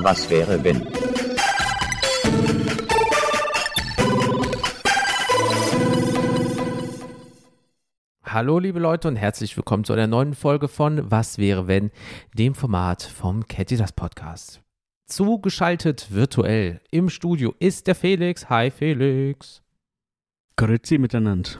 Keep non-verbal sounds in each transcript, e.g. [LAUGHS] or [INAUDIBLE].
Was wäre wenn? Hallo liebe Leute und herzlich willkommen zu einer neuen Folge von Was wäre wenn, dem Format vom ihr das Podcast. Zugeschaltet virtuell im Studio ist der Felix. Hi Felix. Grüezi miteinander.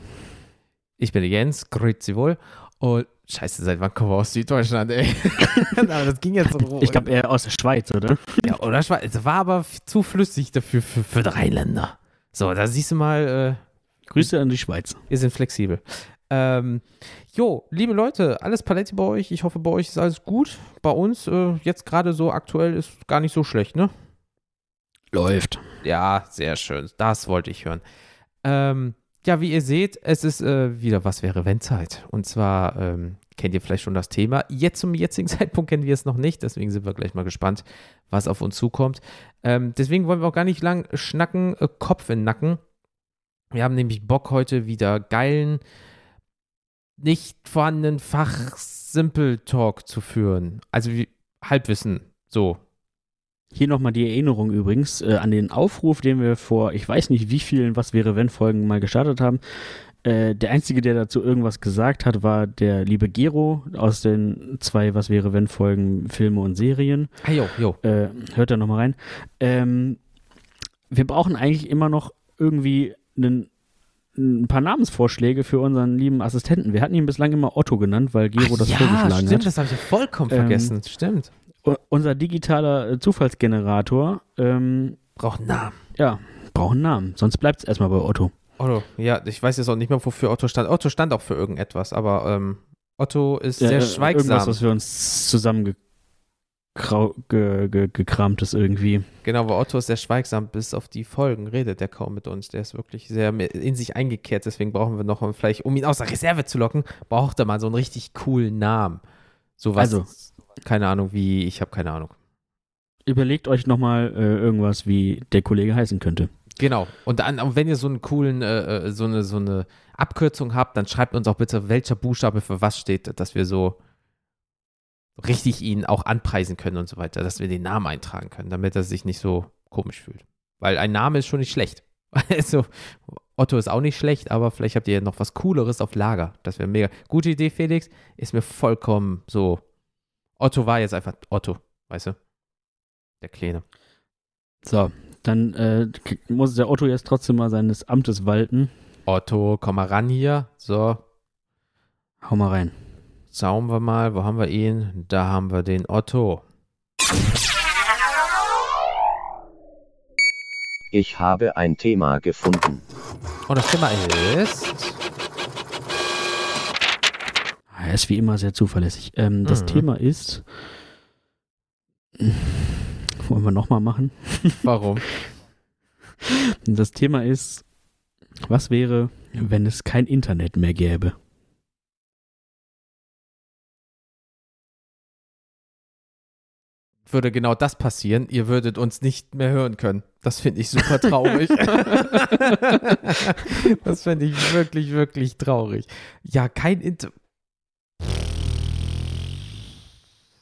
Ich bin der Jens, grüezi wohl. Und scheiße, seit wann kommen wir aus Süddeutschland, ey? [LAUGHS] aber das ging jetzt so Ich glaube eher aus der Schweiz, oder? Ja, oder Schweiz. Es war aber zu flüssig dafür für, für drei Länder. So, da siehst du mal, äh, Grüße an die Schweiz. Wir sind flexibel. Ähm, jo, liebe Leute, alles Paletti bei euch. Ich hoffe, bei euch ist alles gut. Bei uns äh, jetzt gerade so aktuell ist gar nicht so schlecht, ne? Läuft. Ja, sehr schön. Das wollte ich hören. Ähm, ja, wie ihr seht, es ist äh, wieder Was wäre wenn Zeit. Und zwar ähm, kennt ihr vielleicht schon das Thema. Jetzt zum jetzigen [LAUGHS] Zeitpunkt kennen wir es noch nicht. Deswegen sind wir gleich mal gespannt, was auf uns zukommt. Ähm, deswegen wollen wir auch gar nicht lang schnacken, äh, Kopf in Nacken. Wir haben nämlich Bock heute wieder geilen, nicht vorhandenen Fach-Simple-Talk zu führen. Also wie Halbwissen, so. Hier nochmal die Erinnerung übrigens äh, an den Aufruf, den wir vor, ich weiß nicht wie vielen Was wäre wenn Folgen mal gestartet haben. Äh, der Einzige, der dazu irgendwas gesagt hat, war der liebe Gero aus den zwei Was wäre wenn Folgen Filme und Serien. Ah, jo, jo. Äh, hört da nochmal rein. Ähm, wir brauchen eigentlich immer noch irgendwie einen, ein paar Namensvorschläge für unseren lieben Assistenten. Wir hatten ihn bislang immer Otto genannt, weil Gero Ach das ja, vorgeschlagen stimmt, hat. das habe ich ja vollkommen Ähm, vergessen. Stimmt. Unser digitaler äh, Zufallsgenerator, ähm, Braucht einen Namen. ja, braucht einen Namen. Sonst bleibt es erstmal bei Otto. Otto, ja, ich weiß jetzt auch nicht mehr, wofür Otto stand. Otto stand auch für irgendetwas, aber ähm, Otto ist Ja, sehr äh, schweigsam. Irgendwas, was wir uns zusammengekramt ist irgendwie. Genau, weil Otto ist sehr schweigsam, bis auf die Folgen redet er kaum mit uns. Der ist wirklich sehr in sich eingekehrt, deswegen brauchen wir noch, vielleicht, um ihn aus der Reserve zu locken, braucht er mal so einen richtig coolen Namen. Sowas, Also. keine Ahnung wie, ich habe keine Ahnung. Überlegt euch nochmal äh, irgendwas, wie der Kollege heißen könnte. Genau. Und dann, und wenn ihr so einen coolen, äh, äh, so eine, so eine Abkürzung habt, dann schreibt uns auch bitte, welcher Buchstabe für was steht, dass wir so richtig ihn auch anpreisen können und so weiter, dass wir den Namen eintragen können, damit er sich nicht so komisch fühlt. Weil ein Name ist schon nicht schlecht. [LAUGHS] Also, Otto ist auch nicht schlecht, aber vielleicht habt ihr noch was Cooleres auf Lager. Das wäre mega. Gute Idee, Felix. Ist mir vollkommen so. Otto war jetzt einfach Otto, weißt du? Der Kleine. So, dann äh, muss der Otto jetzt trotzdem mal seines Amtes walten. Otto, komm mal ran hier. So, Hau mal rein. Schauen wir mal, wo haben wir ihn? Da haben wir den Otto. Ich habe ein Thema gefunden. Und das Thema ist. Er ist wie immer sehr zuverlässig. Ähm, das Mhm. Thema ist. Wollen wir nochmal machen? Warum? Das Thema ist, was wäre, wenn es kein Internet mehr gäbe? Würde genau das passieren. Ihr würdet uns nicht mehr hören können. Das finde ich super traurig. [LAUGHS] das finde ich wirklich, wirklich traurig. Ja, kein Inter.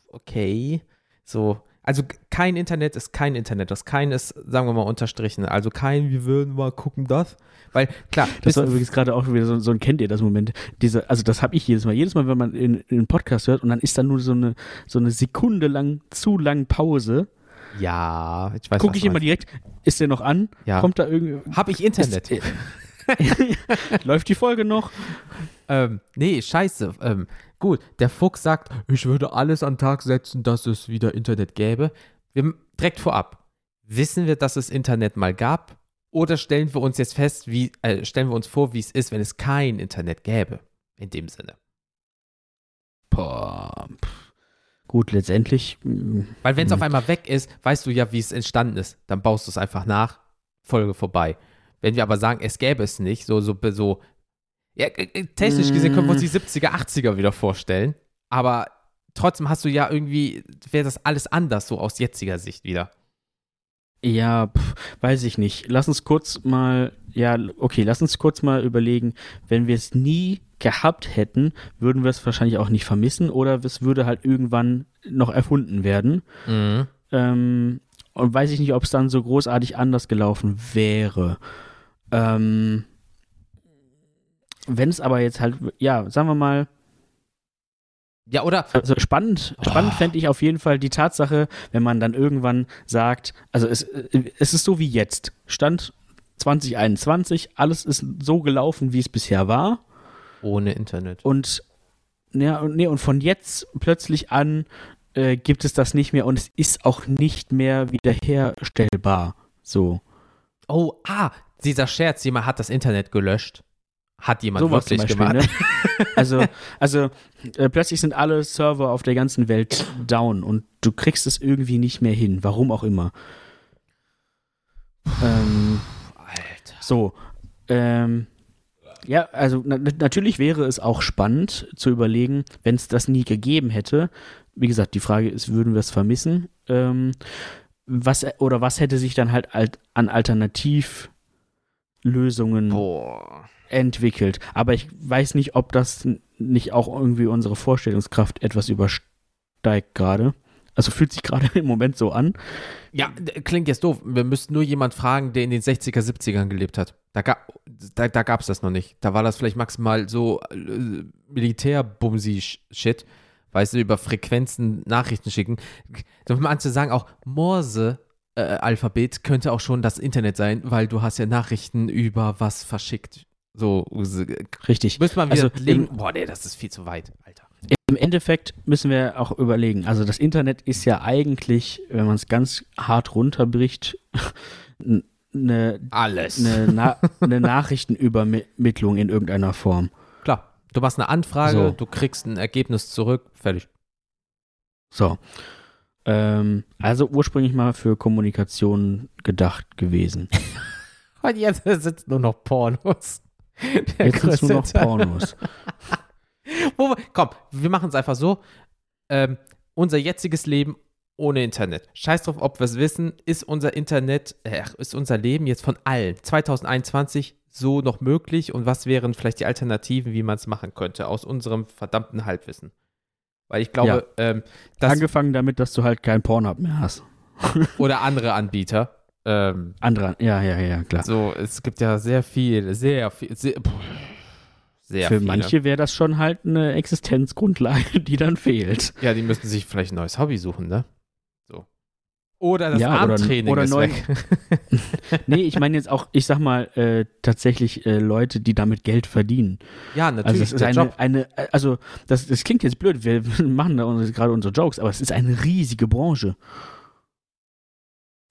Okay. So. Also kein Internet ist kein Internet. Das kein ist, sagen wir mal, unterstrichen. Also kein, wir würden mal gucken, das. Weil, klar, Das war übrigens gerade auch wieder so, so ein kennt ihr das Moment. Diese, also das habe ich jedes Mal. Jedes Mal, wenn man in, in einen Podcast hört und dann ist da nur so eine, so eine Sekunde lang, zu lang Pause, ja, ich weiß gucke ich immer direkt, ist der noch an? Ja. Kommt da irgendwie. Hab ich Internet? Ist, [LAUGHS] läuft die Folge noch? Ähm, nee, scheiße. Ähm, gut, der Fuchs sagt, ich würde alles an den Tag setzen, dass es wieder Internet gäbe. Wir, direkt vorab, wissen wir, dass es Internet mal gab? Oder stellen wir uns jetzt fest, wie, äh, stellen wir uns vor, wie es ist, wenn es kein Internet gäbe? In dem Sinne. Boah. Gut, letztendlich. Weil wenn es auf einmal weg ist, weißt du ja, wie es entstanden ist. Dann baust du es einfach nach, Folge vorbei. Wenn wir aber sagen, es gäbe es nicht, so, so, so, ja, äh, äh, technisch gesehen können wir uns die 70er, 80er wieder vorstellen, aber trotzdem hast du ja irgendwie, wäre das alles anders, so aus jetziger Sicht wieder. Ja, pf, weiß ich nicht. Lass uns kurz mal, ja, okay, lass uns kurz mal überlegen, wenn wir es nie gehabt hätten, würden wir es wahrscheinlich auch nicht vermissen oder es würde halt irgendwann noch erfunden werden. Mhm. Ähm, und weiß ich nicht, ob es dann so großartig anders gelaufen wäre. Ähm, Wenn es aber jetzt halt, ja, sagen wir mal, Ja, oder also spannend, spannend Oh. fände ich auf jeden Fall die Tatsache, wenn man dann irgendwann sagt, also es, es ist so wie jetzt. Stand 2021, alles ist so gelaufen, wie es bisher war. ohne Internet. Und, ja, und, nee, und von jetzt plötzlich an äh, gibt es das nicht mehr und es ist auch nicht mehr wiederherstellbar. So. Oh, ah, dieser Scherz, jemand hat das Internet gelöscht. Hat jemand zum wirklich Beispiel, gemacht. ne? Also, also äh, plötzlich sind alle Server auf der ganzen Welt down und du kriegst es irgendwie nicht mehr hin, warum auch immer. Ähm, Alter. so, ähm, ja, also na, na- natürlich wäre es auch spannend zu überlegen, wenn es das nie gegeben hätte. Wie gesagt, die Frage ist, würden wir es vermissen? Ähm, was oder was hätte sich dann halt alt, an Alternativlösungen Boah. Entwickelt. Aber ich weiß nicht, ob das nicht auch irgendwie unsere Vorstellungskraft etwas übersteigt gerade. Also fühlt sich gerade [LAUGHS] im Moment so an. Ja, klingt jetzt doof. Wir müssten nur jemand fragen, der in den 60er, 70ern gelebt hat. Da, ga, da, da gab es das noch nicht. Da war das vielleicht maximal so äh, Militärbumsi-Shit. Weißt du, über Frequenzen Nachrichten schicken. So, Manche sagen auch, Morse-Alphabet könnte auch schon das Internet sein, weil du hast ja Nachrichten über was verschickt. So, Richtig. müsste man wieder Also legen. Boah, nee, das ist viel zu weit, Alter. Im Endeffekt müssen wir auch überlegen. Also das Internet ist ja eigentlich, wenn man es ganz hart runterbricht, [LAUGHS] eine, Alles. eine, Na eine Nachrichtenübermittlung in irgendeiner Form. Klar, du machst eine Anfrage, So. du kriegst ein Ergebnis zurück, fertig. So. Ähm, also ursprünglich mal für Kommunikation gedacht gewesen. [LAUGHS] Und jetzt sind nur noch Pornos. [LAUGHS] Der Jetzt sind nur noch. Pornos. [LAUGHS] Wo komm, wir machen es einfach so. Ähm, unser jetziges Leben ohne Internet. Scheiß drauf, ob wir es wissen, ist unser Internet, äh, ist unser Leben jetzt von allen 2021 so noch möglich und was wären vielleicht die Alternativen, wie man es machen könnte, aus unserem verdammten Halbwissen. Weil ich glaube, ähm, das Angefangen damit, dass du halt kein Pornhub mehr hast. oder andere Anbieter. Ähm, Andere, ja, ja, ja, klar. so, es gibt ja sehr viel, sehr viel, sehr, puh, sehr Für viele. manche wäre das schon halt eine Existenzgrundlage, [LAUGHS] die dann fehlt. Ja, die müssten sich vielleicht ein neues Hobby suchen, ne? So. Oder das Ja, oder- Armtraining oder ist neu- weg. [LAUGHS] Nee, ich meine jetzt auch, ich sag mal, äh, tatsächlich äh, Leute, die damit Geld verdienen. ja, Also natürlich, es ist der eine, eine, äh, also das, das klingt jetzt blöd, wir [LAUGHS] machen da gerade unsere Jokes, aber es ist eine riesige Branche.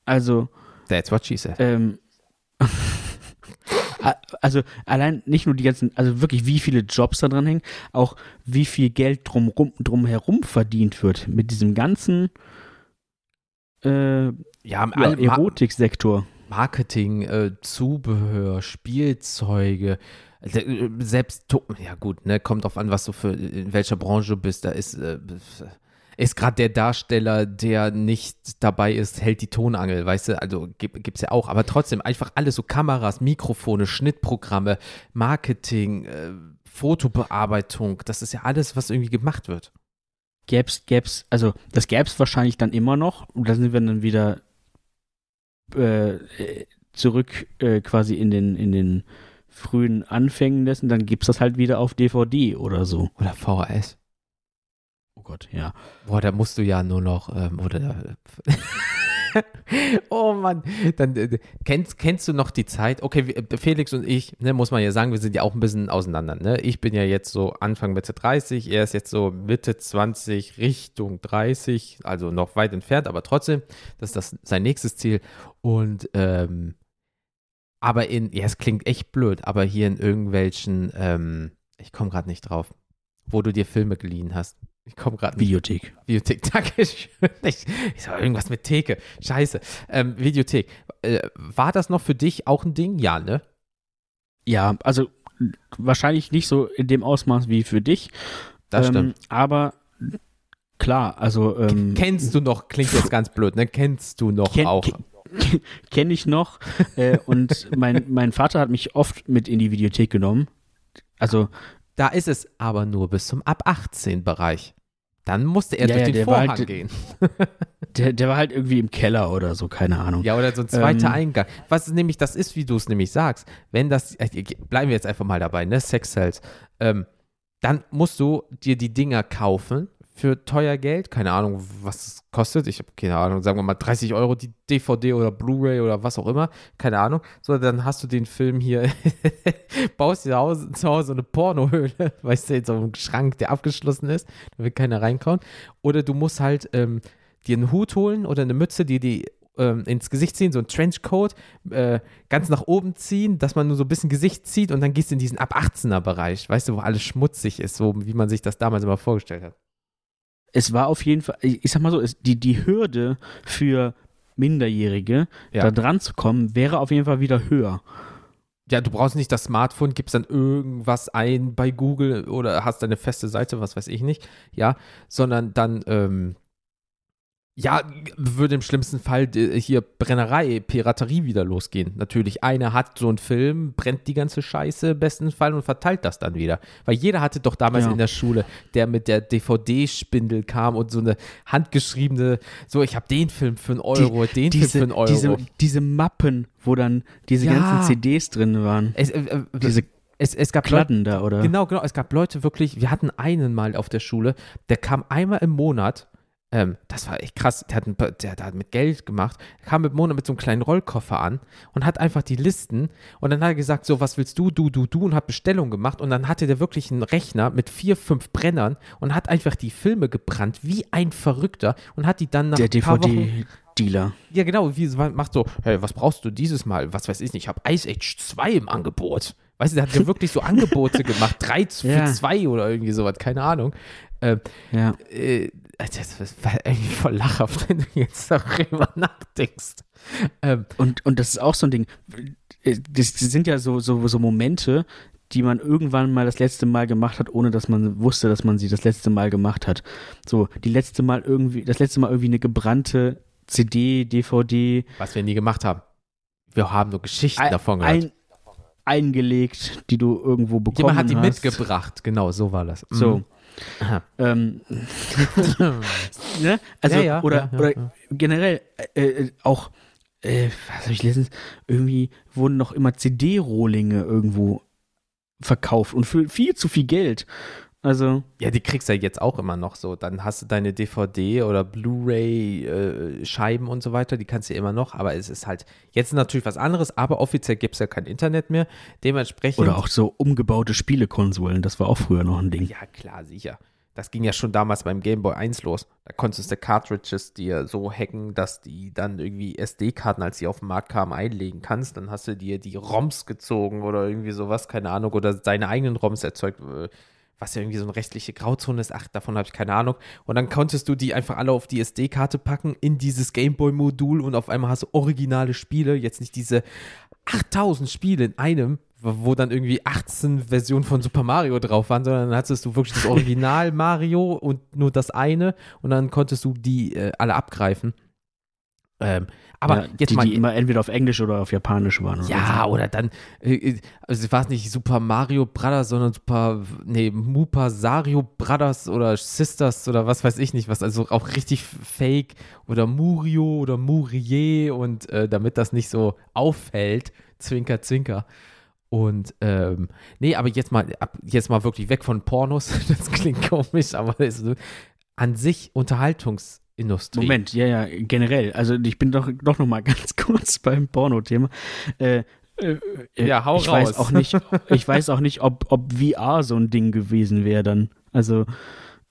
Also, That's what she said. ähm, [LAUGHS] also allein nicht nur die ganzen, also wirklich wie viele Jobs da dran hängen, auch wie viel Geld drumrum, drumherum verdient wird mit diesem ganzen äh, ja, ja, Erotiksektor. Marketing, äh, Zubehör, Spielzeuge, äh, selbst, ja gut, ne, kommt drauf an, was du für, in welcher Branche du bist, da ist, äh, ist gerade der Darsteller, der nicht dabei ist, hält die Tonangel, weißt du, also gibt, gibt's ja auch, aber trotzdem einfach alles so Kameras, Mikrofone, Schnittprogramme, Marketing, äh, Fotobearbeitung, das ist ja alles, was irgendwie gemacht wird. Gäb's, gäb's, also das gäb's wahrscheinlich dann immer noch. Und da sind wir dann wieder äh, zurück äh, quasi in den, in den frühen Anfängen dessen. Dann gibt's das halt wieder auf DVD oder so. Oder VHS. Gott, ja. Boah, da musst du ja nur noch, ähm, oder. [LAUGHS] oh Mann, dann äh, kennst, kennst du noch die Zeit? Okay, äh, Felix und ich, ne, muss man ja sagen, wir sind ja auch ein bisschen auseinander. Ne? Ich bin ja jetzt so Anfang Mitte 30, er ist jetzt so Mitte 20 Richtung 30, also noch weit entfernt, aber trotzdem, das ist das sein nächstes Ziel. Und ähm, aber in, ja, es klingt echt blöd, aber hier in irgendwelchen, ähm, ich komme gerade nicht drauf, wo du dir Filme geliehen hast. Ich komme gerade Videothek. Videothek, [LAUGHS] danke schön. Ich, ich sag irgendwas mit Theke. Scheiße. Ähm, Videothek. Äh, war das noch für dich auch ein Ding? Ja, ne? Ja, also wahrscheinlich nicht so in dem Ausmaß wie für dich. Das ähm, stimmt. Aber klar, also ähm, Kennst du noch, klingt jetzt ganz blöd, ne? Kennst du noch [LAUGHS] Kenn- auch? ke- kenne ich noch. äh, und mein, mein Vater hat mich oft mit in die Videothek genommen. Also, Da ist es aber nur bis zum ab 18 Bereich. Dann musste er Ja, durch ja, den Vorhang halt- gehen. [LAUGHS] der, der war halt irgendwie im Keller oder so, keine Ahnung. Ja, oder so ein zweiter Ähm. Eingang. Was nämlich das ist, wie du es nämlich sagst. Wenn das, äh, bleiben wir jetzt einfach mal dabei, ne? Sex Cells. Ähm, dann musst du dir die Dinger kaufen für teuer Geld. Keine Ahnung, was es kostet. Ich habe keine Ahnung, sagen wir mal 30 Euro die DVD oder Blu-ray oder was auch immer. Keine Ahnung. So, dann hast du den Film hier, [LAUGHS] baust dir zu Hause, eine Pornohöhle, [LAUGHS] weißt du, in so einem Schrank, der abgeschlossen ist. Da will keiner reinkommen. Oder du musst halt ähm, dir einen Hut holen oder eine Mütze, die die ähm, ins Gesicht ziehen, so ein Trenchcoat, äh, ganz nach oben ziehen, dass man nur so ein bisschen Gesicht zieht und dann gehst du in diesen ab 18er Bereich, weißt du, wo alles schmutzig ist, so wie man sich das damals immer vorgestellt hat. Es war auf jeden Fall, ich, sag mal so, es, die, die Hürde für Minderjährige, Ja. da dran zu kommen, wäre auf jeden Fall wieder höher. Ja, du brauchst nicht das Smartphone, gibst dann irgendwas ein bei Google oder hast deine feste Seite, was weiß ich nicht, ja, sondern dann, ähm, ja, würde im schlimmsten Fall äh, hier Brennerei, Piraterie wieder losgehen. Natürlich, einer hat so einen Film, brennt die ganze Scheiße im besten Fall und verteilt das dann wieder. Weil jeder hatte doch damals Ja. in der Schule, der mit der DVD-Spindel kam und so eine handgeschriebene, so, ich habe den Film für einen Euro, den Film für Diese, einen Euro. diese, diese Mappen, wo dann diese Ja. ganzen CDs drin waren. es, äh, äh, Diese es, es gab Leute, Kladden da, oder? Genau, genau. Es gab Leute wirklich, wir hatten einen mal auf der Schule, der kam einmal im Monat, ähm, das war echt krass, der hat, ein, der, der hat mit Geld gemacht, kam im Monat mit so einem kleinen Rollkoffer an und hat einfach die Listen und dann hat er gesagt, so, was willst du, du, du, du und hat Bestellungen gemacht und dann hatte der wirklich einen Rechner mit vier, fünf Brennern und hat einfach die Filme gebrannt, wie ein Verrückter und hat die dann nach Der Wochen DVD-Dealer. ja, genau, wie macht so, hey, was brauchst du dieses Mal? Was weiß ich nicht, ich habe Ice Age 2 im Angebot. Weißt du, der hat ja wirklich so Angebote [LAUGHS] gemacht, 3 für Ja. 2 oder irgendwie sowas, keine Ahnung. Ähm, Ja. äh, das war irgendwie voll lachhaft, [LAUGHS] wenn du jetzt darüber nachdenkst. Ähm, Und, und das ist auch so ein Ding. äh, Das, sind ja so, so, so Momente, die man irgendwann mal das letzte Mal gemacht hat, ohne dass man wusste, dass man sie das letzte Mal gemacht hat. So, die letzte Mal irgendwie, das letzte Mal irgendwie eine gebrannte CD, DVD was wir nie gemacht haben. Wir haben nur Geschichten ein, davon gehört. ein, eingelegt, die du irgendwo bekommen Jemand hat die hast. mitgebracht, genau, so war das. So. Mhm. Aha. Ähm, ne? Also, Ja, ja, oder, ja, generell äh, auch, äh, was habe ich letztens, irgendwie wurden noch immer CD-Rohlinge irgendwo verkauft und für viel zu viel Geld. Also, Ja, die kriegst du ja jetzt auch immer noch so. Dann hast du deine DVD oder Blu-ray-Scheiben und so weiter, die kannst du ja immer noch, aber es ist halt jetzt natürlich was anderes, aber offiziell gibt es ja kein Internet mehr. Dementsprechend. oder auch so umgebaute Spielekonsolen, das war auch früher noch ein Ding. Ja, klar, sicher. Das ging ja schon damals beim Game Boy 1 los. Da konntest du Cartridges dir so hacken, dass die dann irgendwie SD-Karten, als die auf den Markt kamen, einlegen kannst. Dann hast du dir die ROMs gezogen oder irgendwie sowas, keine Ahnung, oder deine eigenen ROMs erzeugt, äh, was ja irgendwie so eine rechtliche Grauzone ist. Ach, davon habe ich keine Ahnung. Und dann konntest du die einfach alle auf die SD-Karte packen, in dieses Game Boy-Modul und auf einmal hast du originale Spiele, jetzt nicht diese 8000 Spiele in einem, wo dann irgendwie 18 Versionen von Super Mario drauf waren, sondern dann hattest du wirklich das [LAUGHS] Original Mario und nur das eine und dann konntest du die äh, alle abgreifen. Ähm, aber ja, jetzt die, mal. die immer entweder auf Englisch oder auf Japanisch waren. Oder ja, so. oder dann, äh, also war es nicht Super Mario Brothers, sondern Super, nee, Mupa Sario Brothers oder Sisters oder was weiß ich nicht was, also auch richtig fake oder Murio oder Murier und äh, damit das nicht so auffällt, Zwinker, Zwinker. Und ähm, nee, aber jetzt mal, jetzt mal wirklich weg von Pornos. [LAUGHS] Das klingt komisch, aber ist an sich Unterhaltungsindustrie. Moment, ja, ja, generell. Also ich bin doch, doch noch mal [LAUGHS] ganz kurz beim Porno-Thema. Äh, äh, äh, Ja, hau ich raus. Weiß auch nicht, [LAUGHS] ich weiß auch nicht, ob, ob VR so ein Ding gewesen wäre dann. Also,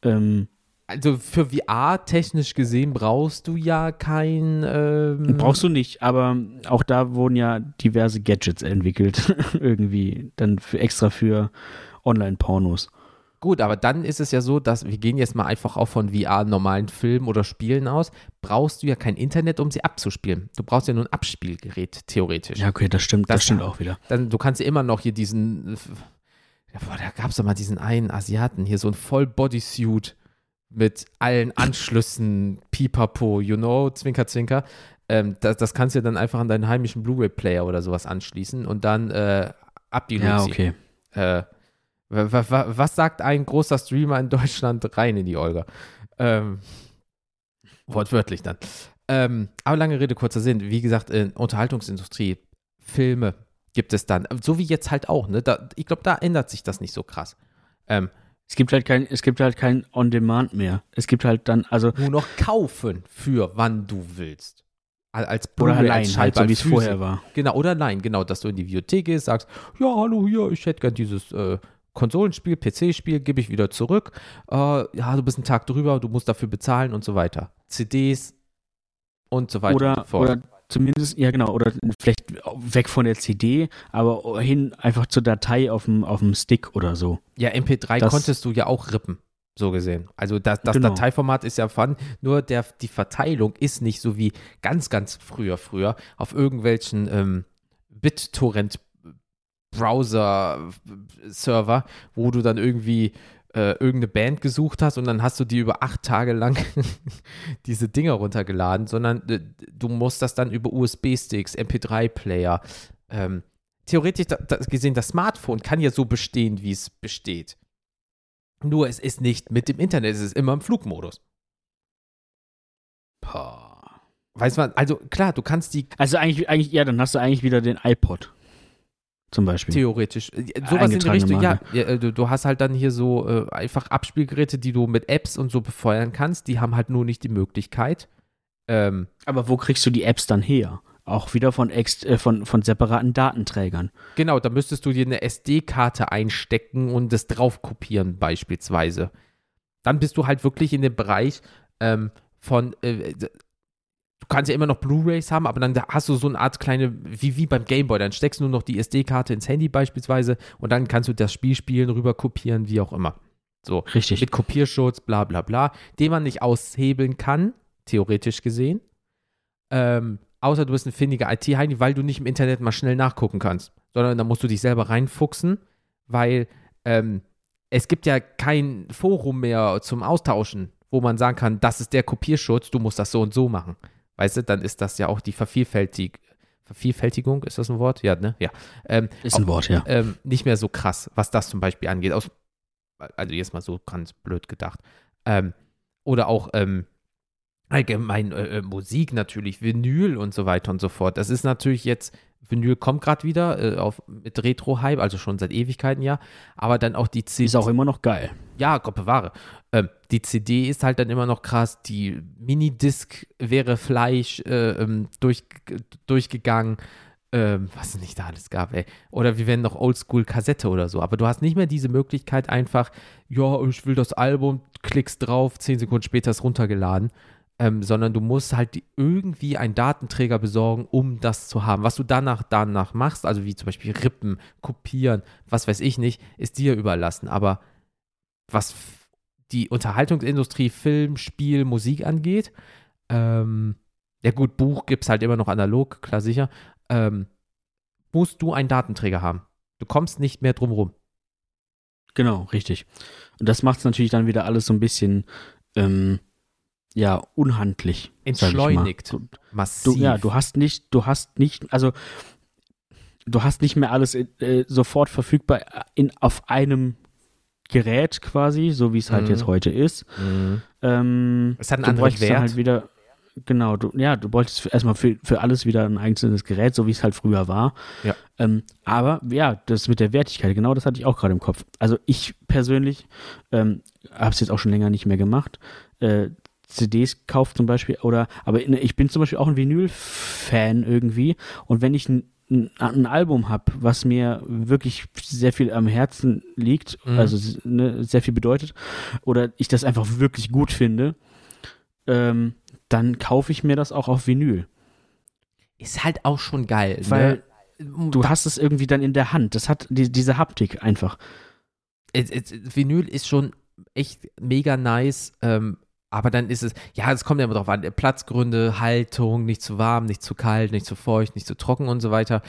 ähm, Also für VR technisch gesehen brauchst du ja kein. Ähm, brauchst du nicht, aber auch da wurden ja diverse Gadgets entwickelt. [LAUGHS] Irgendwie. Dann für, extra für Online-Pornos. Gut, aber dann ist es ja so, dass wir gehen jetzt mal einfach auch von VR normalen Filmen oder Spielen aus. Brauchst du ja kein Internet, um sie abzuspielen. Du brauchst ja nur ein Abspielgerät, theoretisch. Ja, okay, das stimmt, das, Das- stimmt auch wieder. Dann, du kannst ja immer noch hier diesen. Ja, boah, da gab es doch mal diesen einen Asiaten, hier so ein Voll-Bodysuit mit allen Anschlüssen, Pipapo, you know, Zwinker, Zwinker. Ähm, das, das kannst du ja dann einfach an deinen heimischen Blu-ray-Player oder sowas anschließen und dann äh, ab die Ja, Luzi. okay. Äh, was sagt ein großer Streamer in Deutschland rein in die Olga? Ähm, Wortwörtlich dann. Ähm, aber lange Rede, kurzer Sinn. Wie gesagt, in Unterhaltungsindustrie, Filme gibt es dann. So wie jetzt halt auch, ne? Da, ich glaube, da ändert sich das nicht so krass. Ähm, Es gibt halt kein, es gibt halt kein On-Demand mehr. Es gibt halt dann, also, nur noch kaufen für wann du willst. Al- Als oder Blu-ray, allein, halt so wie es vorher war. Genau, oder nein, genau, dass du in die Bibliothek gehst, sagst, ja, hallo, hier, ich hätte gern dieses äh, Konsolenspiel, PC-Spiel, gebe ich wieder zurück. Äh, ja, du bist einen Tag drüber, du musst dafür bezahlen und so weiter. CDs und so weiter und so Oder, fort. oder zumindest, ja genau, oder vielleicht weg von der CD, aber hin einfach zur Datei auf dem, auf dem Stick oder so. ja, MP3 das- konntest du ja auch rippen, so gesehen. Also das, das Genau. Dateiformat ist ja vorhanden, nur der, die Verteilung ist nicht so wie ganz, ganz früher, früher auf irgendwelchen ähm, BitTorrent Browser-Server, wo du dann irgendwie äh, irgendeine Band gesucht hast und dann hast du die über acht Tage lang [LAUGHS] diese Dinger runtergeladen, sondern äh, du musst das dann über USB-Sticks, MP3-Player. Ähm, theoretisch da, da gesehen, das Smartphone kann ja so bestehen, wie es besteht. Nur es ist nicht mit dem Internet, es ist immer im Flugmodus. Weißt du, also klar, du kannst die Also eigentlich, eigentlich, ja, dann hast du eigentlich wieder den iPod. Zum Beispiel. Theoretisch. Sowas in die Richtung, ja. Ja du, hast halt dann hier so äh, einfach Abspielgeräte, die du mit Apps und so befeuern kannst. Die haben halt nur nicht die Möglichkeit. Ähm, Aber wo kriegst du die Apps dann her? Auch wieder von, ex äh, von, von separaten Datenträgern. genau, da müsstest du dir eine SD-Karte einstecken und das drauf kopieren, beispielsweise. Dann bist du halt wirklich in dem Bereich ähm, von. Äh, du kannst ja immer noch Blu-Rays haben, aber dann hast du so eine Art kleine, wie, wie beim Gameboy, dann steckst du nur noch die SD-Karte ins Handy beispielsweise und dann kannst du das Spiel spielen, rüber kopieren, wie auch immer. So. Richtig. mit Kopierschutz, bla bla bla, den man nicht aushebeln kann, theoretisch gesehen. Ähm, außer du bist ein findiger IT-Heini, weil du nicht im Internet mal schnell nachgucken kannst, sondern da musst du dich selber reinfuchsen, weil ähm, es gibt ja kein Forum mehr zum Austauschen, wo man sagen kann, das ist der Kopierschutz, du musst das so und so machen. Weißt du, dann ist das ja auch die Vervielfältig Vervielfältigung, ist das ein Wort? Ja, ne? Ja. Ähm, Ist ein Wort, ja. ähm, nicht mehr so krass, was das zum Beispiel angeht. Aus, also jetzt mal so ganz blöd gedacht. Ähm, oder auch ähm, allgemein äh, äh, Musik natürlich, Vinyl und so weiter und so fort. Das ist natürlich jetzt, Vinyl kommt gerade wieder äh, auf, mit Retro-Hype, also schon seit Ewigkeiten ja, aber dann auch die CD. Ist auch immer noch geil. Ja, Gott bewahre. Ähm, die CD ist halt dann immer noch krass. Die Minidisc wäre Fleisch äh, ähm, durch, durchgegangen. Ähm, was es nicht da alles gab, ey. Oder wir wären noch Oldschool-Kassette oder so. Aber du hast nicht mehr diese Möglichkeit, einfach, ja, ich will das Album, klickst drauf, zehn Sekunden später ist runtergeladen. Ähm, sondern du musst halt irgendwie einen Datenträger besorgen, um das zu haben. Was du danach, danach machst, also wie zum Beispiel Rippen, Kopieren, was weiß ich nicht, ist dir überlassen. Aber was die Unterhaltungsindustrie, Film, Spiel, Musik angeht. Ähm, ja gut, Buch gibt es halt immer noch analog, klar sicher. Ähm, musst du einen Datenträger haben. Du kommst nicht mehr drum rum. Genau, richtig. Und das macht es natürlich dann wieder alles so ein bisschen, ähm, ja, unhandlich. Entschleunigt. Du, Massiv. du, ja, du hast nicht, du hast nicht, also du hast nicht mehr alles äh, sofort verfügbar in, auf einem Gerät quasi, so wie es halt Mhm. jetzt heute ist. Mhm. Ähm, Es hat einen du anderen Wert. halt wieder, genau, du, ja, du wolltest erstmal für, für alles wieder ein einzelnes Gerät, so wie es halt früher war. Ja. Ähm, aber ja, das mit der Wertigkeit, genau das hatte ich auch gerade im Kopf. Also ich persönlich ähm, habe es jetzt auch schon länger nicht mehr gemacht. Äh, CDs kauft zum Beispiel oder aber in, ich bin zum Beispiel auch ein Vinyl-Fan irgendwie und wenn ich ein, ein, ein Album habe, was mir wirklich sehr viel am Herzen liegt, Mhm. also ne, sehr viel bedeutet oder ich das einfach wirklich gut finde, ähm, dann kaufe ich mir das auch auf Vinyl. Ist halt auch schon geil. Weil ne? Du hast es irgendwie dann in der Hand. Das hat die, diese Haptik einfach. Vinyl ist schon echt mega nice, ähm, aber dann ist es, ja, es kommt ja immer drauf an, Platzgründe, Haltung, nicht zu warm, nicht zu kalt, nicht zu feucht, nicht zu trocken und so weiter.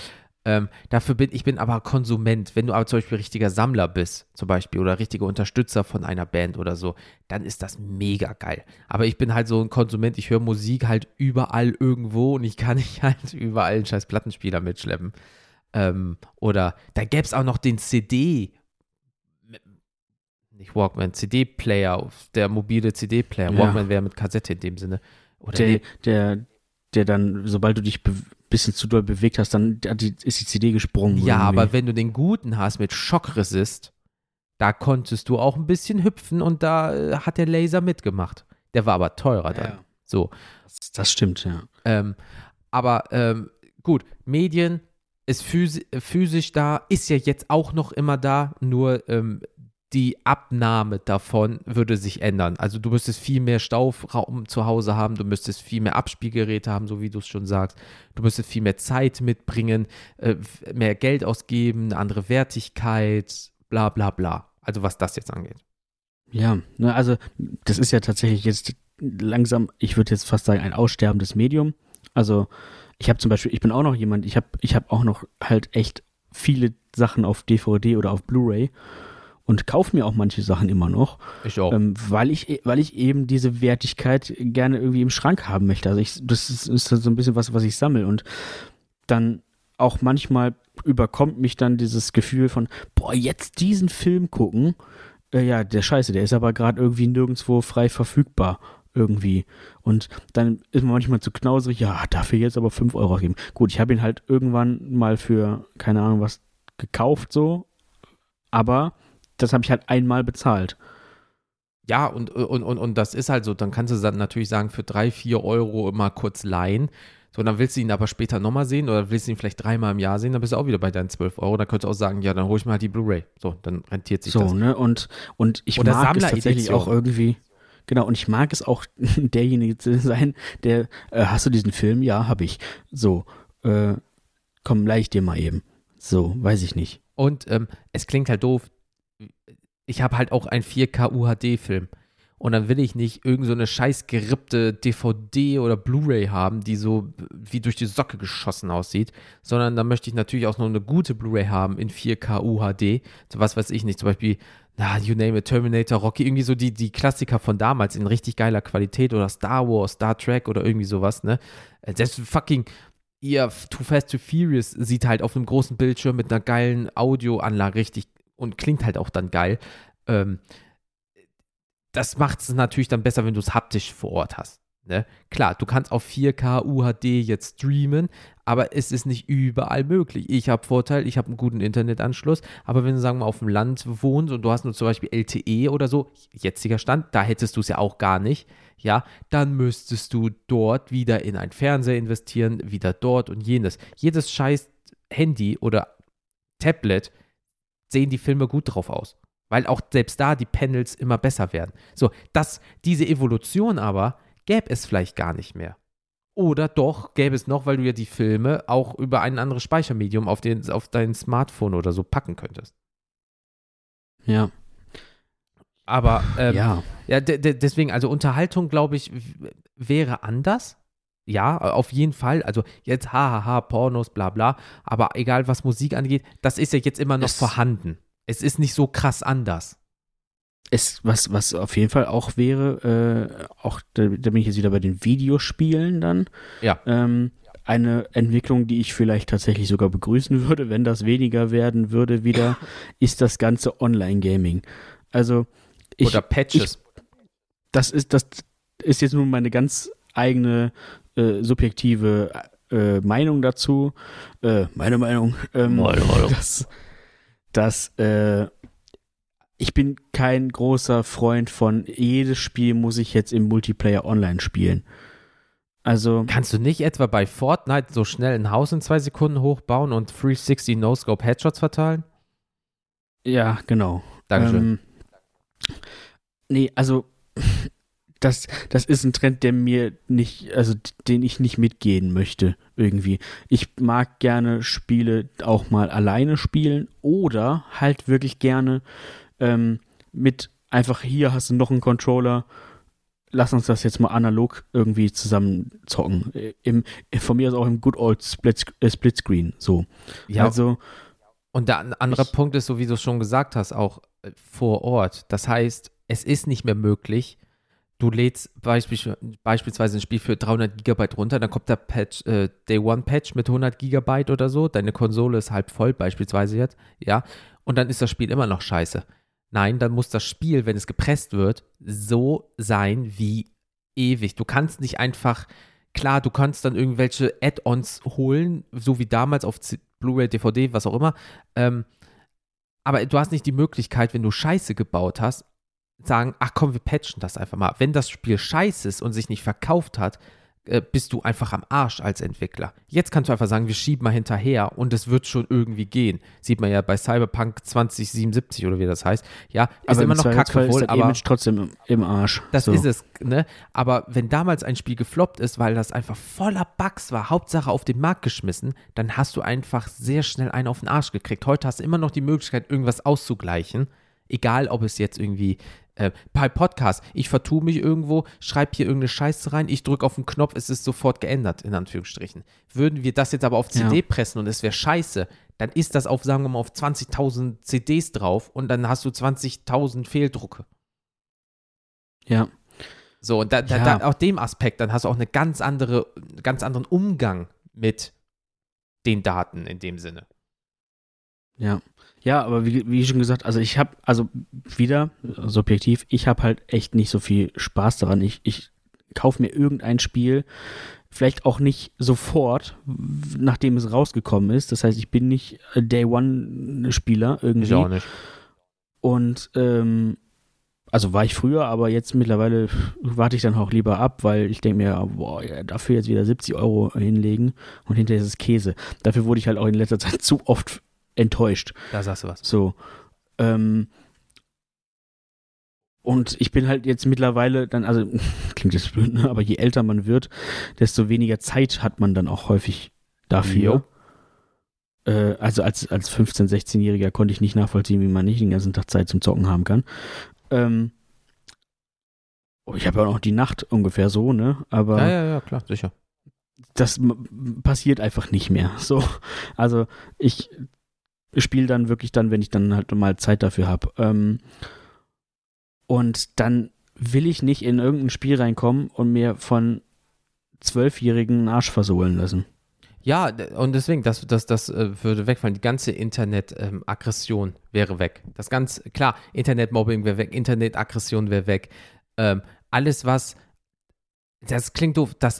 Ähm, dafür bin ich bin aber Konsument. Wenn du aber zum Beispiel richtiger Sammler bist, zum Beispiel, oder richtiger Unterstützer von einer Band oder so, dann ist das mega geil. Aber ich bin halt so ein Konsument, ich höre Musik halt überall irgendwo und ich kann [LAUGHS] nicht halt überall einen scheiß Plattenspieler mitschleppen. Ähm, oder da gäbe es auch noch den CD, nicht Walkman, CD-Player, der mobile CD-Player. Ja. Walkman wäre mit Kassette in dem Sinne. Oder Der, nee, der, der dann, sobald du dich ein bisschen zu doll bewegt hast, dann die, ist die CD gesprungen. ja, irgendwie. aber wenn du den guten hast mit Schockresist, da konntest du auch ein bisschen hüpfen und da äh, hat der Laser mitgemacht. Der war aber teurer dann. Ja. So. Das, das stimmt, ja. Ähm, aber ähm, gut, Medien ist physi physisch da, ist ja jetzt auch noch immer da, nur ähm, die Abnahme davon würde sich ändern. Also du müsstest viel mehr Stauraum zu Hause haben, du müsstest viel mehr Abspielgeräte haben, so wie du es schon sagst. Du müsstest viel mehr Zeit mitbringen, äh, mehr Geld ausgeben, eine andere Wertigkeit, bla bla bla. Also was das jetzt angeht. Ja, ne, also das ist ja tatsächlich jetzt langsam, ich würde jetzt fast sagen, ein aussterbendes Medium. Also ich habe zum Beispiel, ich bin auch noch jemand, ich habe ich hab auch noch halt echt viele Sachen auf DVD oder auf Blu-ray und kaufe mir auch manche Sachen immer noch, Ich auch. ähm, weil, ich, weil ich eben diese Wertigkeit gerne irgendwie im Schrank haben möchte. Also ich, das ist, ist so ein bisschen was, was ich sammle und dann auch manchmal überkommt mich dann dieses Gefühl von, boah, jetzt diesen Film gucken, äh, ja, der Scheiße, der ist aber gerade irgendwie nirgendwo frei verfügbar irgendwie. Und dann ist man manchmal zu knauserig, ja, dafür jetzt aber 5 Euro geben. Gut, ich habe ihn halt irgendwann mal für, keine Ahnung, was gekauft so, aber das habe ich halt einmal bezahlt. Ja, und, und, und, und das ist halt so, dann kannst du dann natürlich sagen, für drei, vier Euro mal kurz leihen. So, dann willst du ihn aber später nochmal sehen oder willst du ihn vielleicht dreimal im Jahr sehen, dann bist du auch wieder bei deinen 12 Euro. Dann könntest du auch sagen, ja, dann hole ich mal halt die Blu-ray. So, dann rentiert sich So, das. ne? Und, und ich Oder mag es tatsächlich auch irgendwie. Genau, und ich mag es auch, [LAUGHS] derjenige zu sein, der, äh, hast du diesen Film? Ja, habe ich. So, äh, komm, leih ich dir mal eben. So, weiß ich nicht. Und ähm, es klingt halt doof. Ich habe halt auch einen 4K UHD-Film. Und dann will ich nicht irgend so scheiß gerippte DVD oder Blu-ray haben, die so wie durch die Socke geschossen aussieht, sondern dann möchte ich natürlich auch noch eine gute Blu-ray haben in 4K UHD. So was weiß ich nicht, zum Beispiel, na, you name it, Terminator, Rocky, irgendwie so die, die Klassiker von damals in richtig geiler Qualität oder Star Wars, Star Trek oder irgendwie sowas, ne? Selbst fucking ihr Too Fast to Furious sieht halt auf einem großen Bildschirm mit einer geilen Audioanlage richtig und klingt halt auch dann geil. Ähm, das macht es natürlich dann besser, wenn du es haptisch vor Ort hast. Ne? Klar, du kannst auf 4K UHD jetzt streamen, aber es ist nicht überall möglich. Ich habe Vorteil, ich habe einen guten Internetanschluss, aber wenn du sagen wir mal auf dem Land wohnst und du hast nur zum Beispiel LTE oder so, jetziger Stand, da hättest du es ja auch gar nicht, ja, dann müsstest du dort wieder in ein Fernseher investieren, wieder dort und jenes. Jedes scheiß Handy oder Tablet sehen die Filme gut drauf aus. Weil auch selbst da die Panels immer besser werden. So, das, diese Evolution aber gäbe es vielleicht gar nicht mehr. Oder doch gäbe es noch, weil du ja die Filme auch über ein anderes Speichermedium auf, den, auf dein Smartphone oder so packen könntest. Ja. Aber ähm, ja. Ja, de de deswegen, also Unterhaltung, glaube ich, wäre anders. Ja, auf jeden Fall. Also jetzt hahaha, Pornos, bla bla. Aber egal, was Musik angeht, das ist ja jetzt immer noch Es- vorhanden. Es ist nicht so krass anders. Es, was, was auf jeden Fall auch wäre, äh, auch da, da bin ich jetzt wieder bei den Videospielen dann. Ja. Ähm, eine Entwicklung, die ich vielleicht tatsächlich sogar begrüßen würde, wenn das weniger werden würde, wieder, [LAUGHS] ist das ganze Online-Gaming. Also, ich, Oder Patches. das ist, das ist jetzt nur meine ganz eigene äh, subjektive äh, Meinung dazu. Äh, meine Meinung. Ähm, Dass, dass äh, ich bin kein großer Freund von jedes Spiel muss ich jetzt im Multiplayer online spielen. Also, Kannst du nicht etwa bei Fortnite so schnell ein Haus in zwei Sekunden hochbauen und 360 No-Scope Headshots verteilen? ja, genau. Dankeschön. Ähm, nee, also das, das ist ein Trend, der mir nicht, also den ich nicht mitgehen möchte, irgendwie. Ich mag gerne Spiele auch mal alleine spielen oder halt wirklich gerne ähm, mit einfach hier hast du noch einen Controller, lass uns das jetzt mal analog irgendwie zusammen zocken. Äh, Im, von mir aus auch im Good Old Split, äh, Splitscreen, so. ja, Also, Und der an- andere Punkt ist, so wie du es schon gesagt hast, auch äh, vor Ort. Das heißt, es ist nicht mehr möglich, du lädst beispiel, beispielsweise ein Spiel für 300 Gigabyte runter, dann kommt der Patch, äh, Day One Patch mit 100 Gigabyte oder so, deine Konsole ist halb voll beispielsweise jetzt, ja, und dann ist das Spiel immer noch scheiße. Nein, dann muss das Spiel, wenn es gepresst wird, so sein, wie ewig. Du kannst nicht einfach, klar, du kannst dann irgendwelche Add-ons holen, so wie damals auf Blu-ray, DVD, was auch immer. Ähm, aber du hast nicht die Möglichkeit, wenn du Scheiße gebaut hast, sagen, ach komm, wir patchen das einfach mal. Wenn das Spiel scheiße ist und sich nicht verkauft hat, äh, bist du einfach am Arsch als Entwickler. Jetzt kannst du einfach sagen, wir schieben mal hinterher und es wird schon irgendwie gehen. Sieht man ja bei Cyberpunk 2077 oder wie das heißt. Ja, ist aber immer im noch kacke wohl, ist aber Image trotzdem im, im Arsch. das so. ist es, ne? Aber wenn damals ein Spiel gefloppt ist, weil das einfach voller Bugs war, Hauptsache auf den Markt geschmissen, dann hast du einfach sehr schnell einen auf den Arsch gekriegt. Heute hast du immer noch die Möglichkeit, irgendwas auszugleichen. Egal, ob es jetzt irgendwie äh, bei Podcast, ich vertue mich irgendwo, schreibe hier irgendeine Scheiße rein, ich drücke auf den Knopf, es ist sofort geändert, in Anführungsstrichen. Würden wir das jetzt aber auf CD Ja. pressen und es wäre scheiße, dann ist das auf, sagen wir mal, auf 20.000 CDs drauf und dann hast du 20.000 Fehldrucke. Ja. So, und da, da, Ja. da, auch dem Aspekt, dann hast du auch eine ganz andere, ganz anderen Umgang mit den Daten in dem Sinne. Ja. Ja, aber wie, wie schon gesagt, also ich habe, also wieder subjektiv, ich habe halt echt nicht so viel Spaß daran. Ich, ich kaufe mir irgendein Spiel, vielleicht auch nicht sofort, nachdem es rausgekommen ist. Das heißt, ich bin nicht Day One-Spieler irgendwie. Ich auch nicht. Und ähm, also war ich früher, aber jetzt mittlerweile warte ich dann auch lieber ab, weil ich denke mir, boah, ja, dafür jetzt wieder 70 Euro hinlegen und hinterher ist es Käse. Dafür wurde ich halt auch in letzter Zeit [LAUGHS] zu oft enttäuscht. Da sagst du was. So. Ähm, und ich bin halt jetzt mittlerweile dann, also [LAUGHS] klingt jetzt blöd, ne? aber je älter man wird, desto weniger Zeit hat man dann auch häufig dafür. Äh, also als, als 15-, 16-Jähriger konnte ich nicht nachvollziehen, wie man nicht den ganzen Tag Zeit zum Zocken haben kann. Ähm, oh, ich habe ja auch noch die Nacht ungefähr so, ne? Aber Ja, ja, ja, klar, sicher. das passiert einfach nicht mehr. So, also ich spiele dann wirklich dann, wenn ich dann halt mal Zeit dafür habe. Ähm, und dann will ich nicht in irgendein Spiel reinkommen und mir von Zwölfjährigen einen Arsch versohlen lassen. Ja, und deswegen, das, das, das äh, würde wegfallen. Die ganze Internet-Aggression wäre weg. Das ganz, klar, Internet-Mobbing wäre weg, Internet-Aggression wäre weg. Ähm, alles, was, das klingt doof, das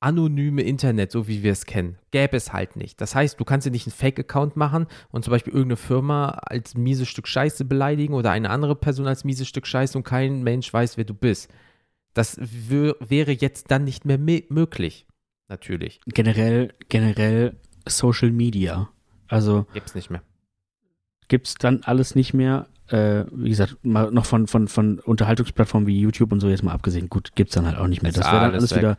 anonyme Internet, so wie wir es kennen, gäbe es halt nicht. Das heißt, du kannst dir nicht einen Fake-Account machen und zum Beispiel irgendeine Firma als mieses Stück Scheiße beleidigen oder eine andere Person als mieses Stück Scheiße und kein Mensch weiß, wer du bist. Das wär, wäre jetzt dann nicht mehr me- möglich. Natürlich. Generell, generell Social Media. Also Gibt's nicht mehr. gibt's dann alles nicht mehr. Äh, wie gesagt, mal noch von, von, von Unterhaltungsplattformen wie YouTube und so jetzt mal abgesehen. Gut, gibt's dann halt auch nicht mehr. Das wäre dann alles alles weg. wieder,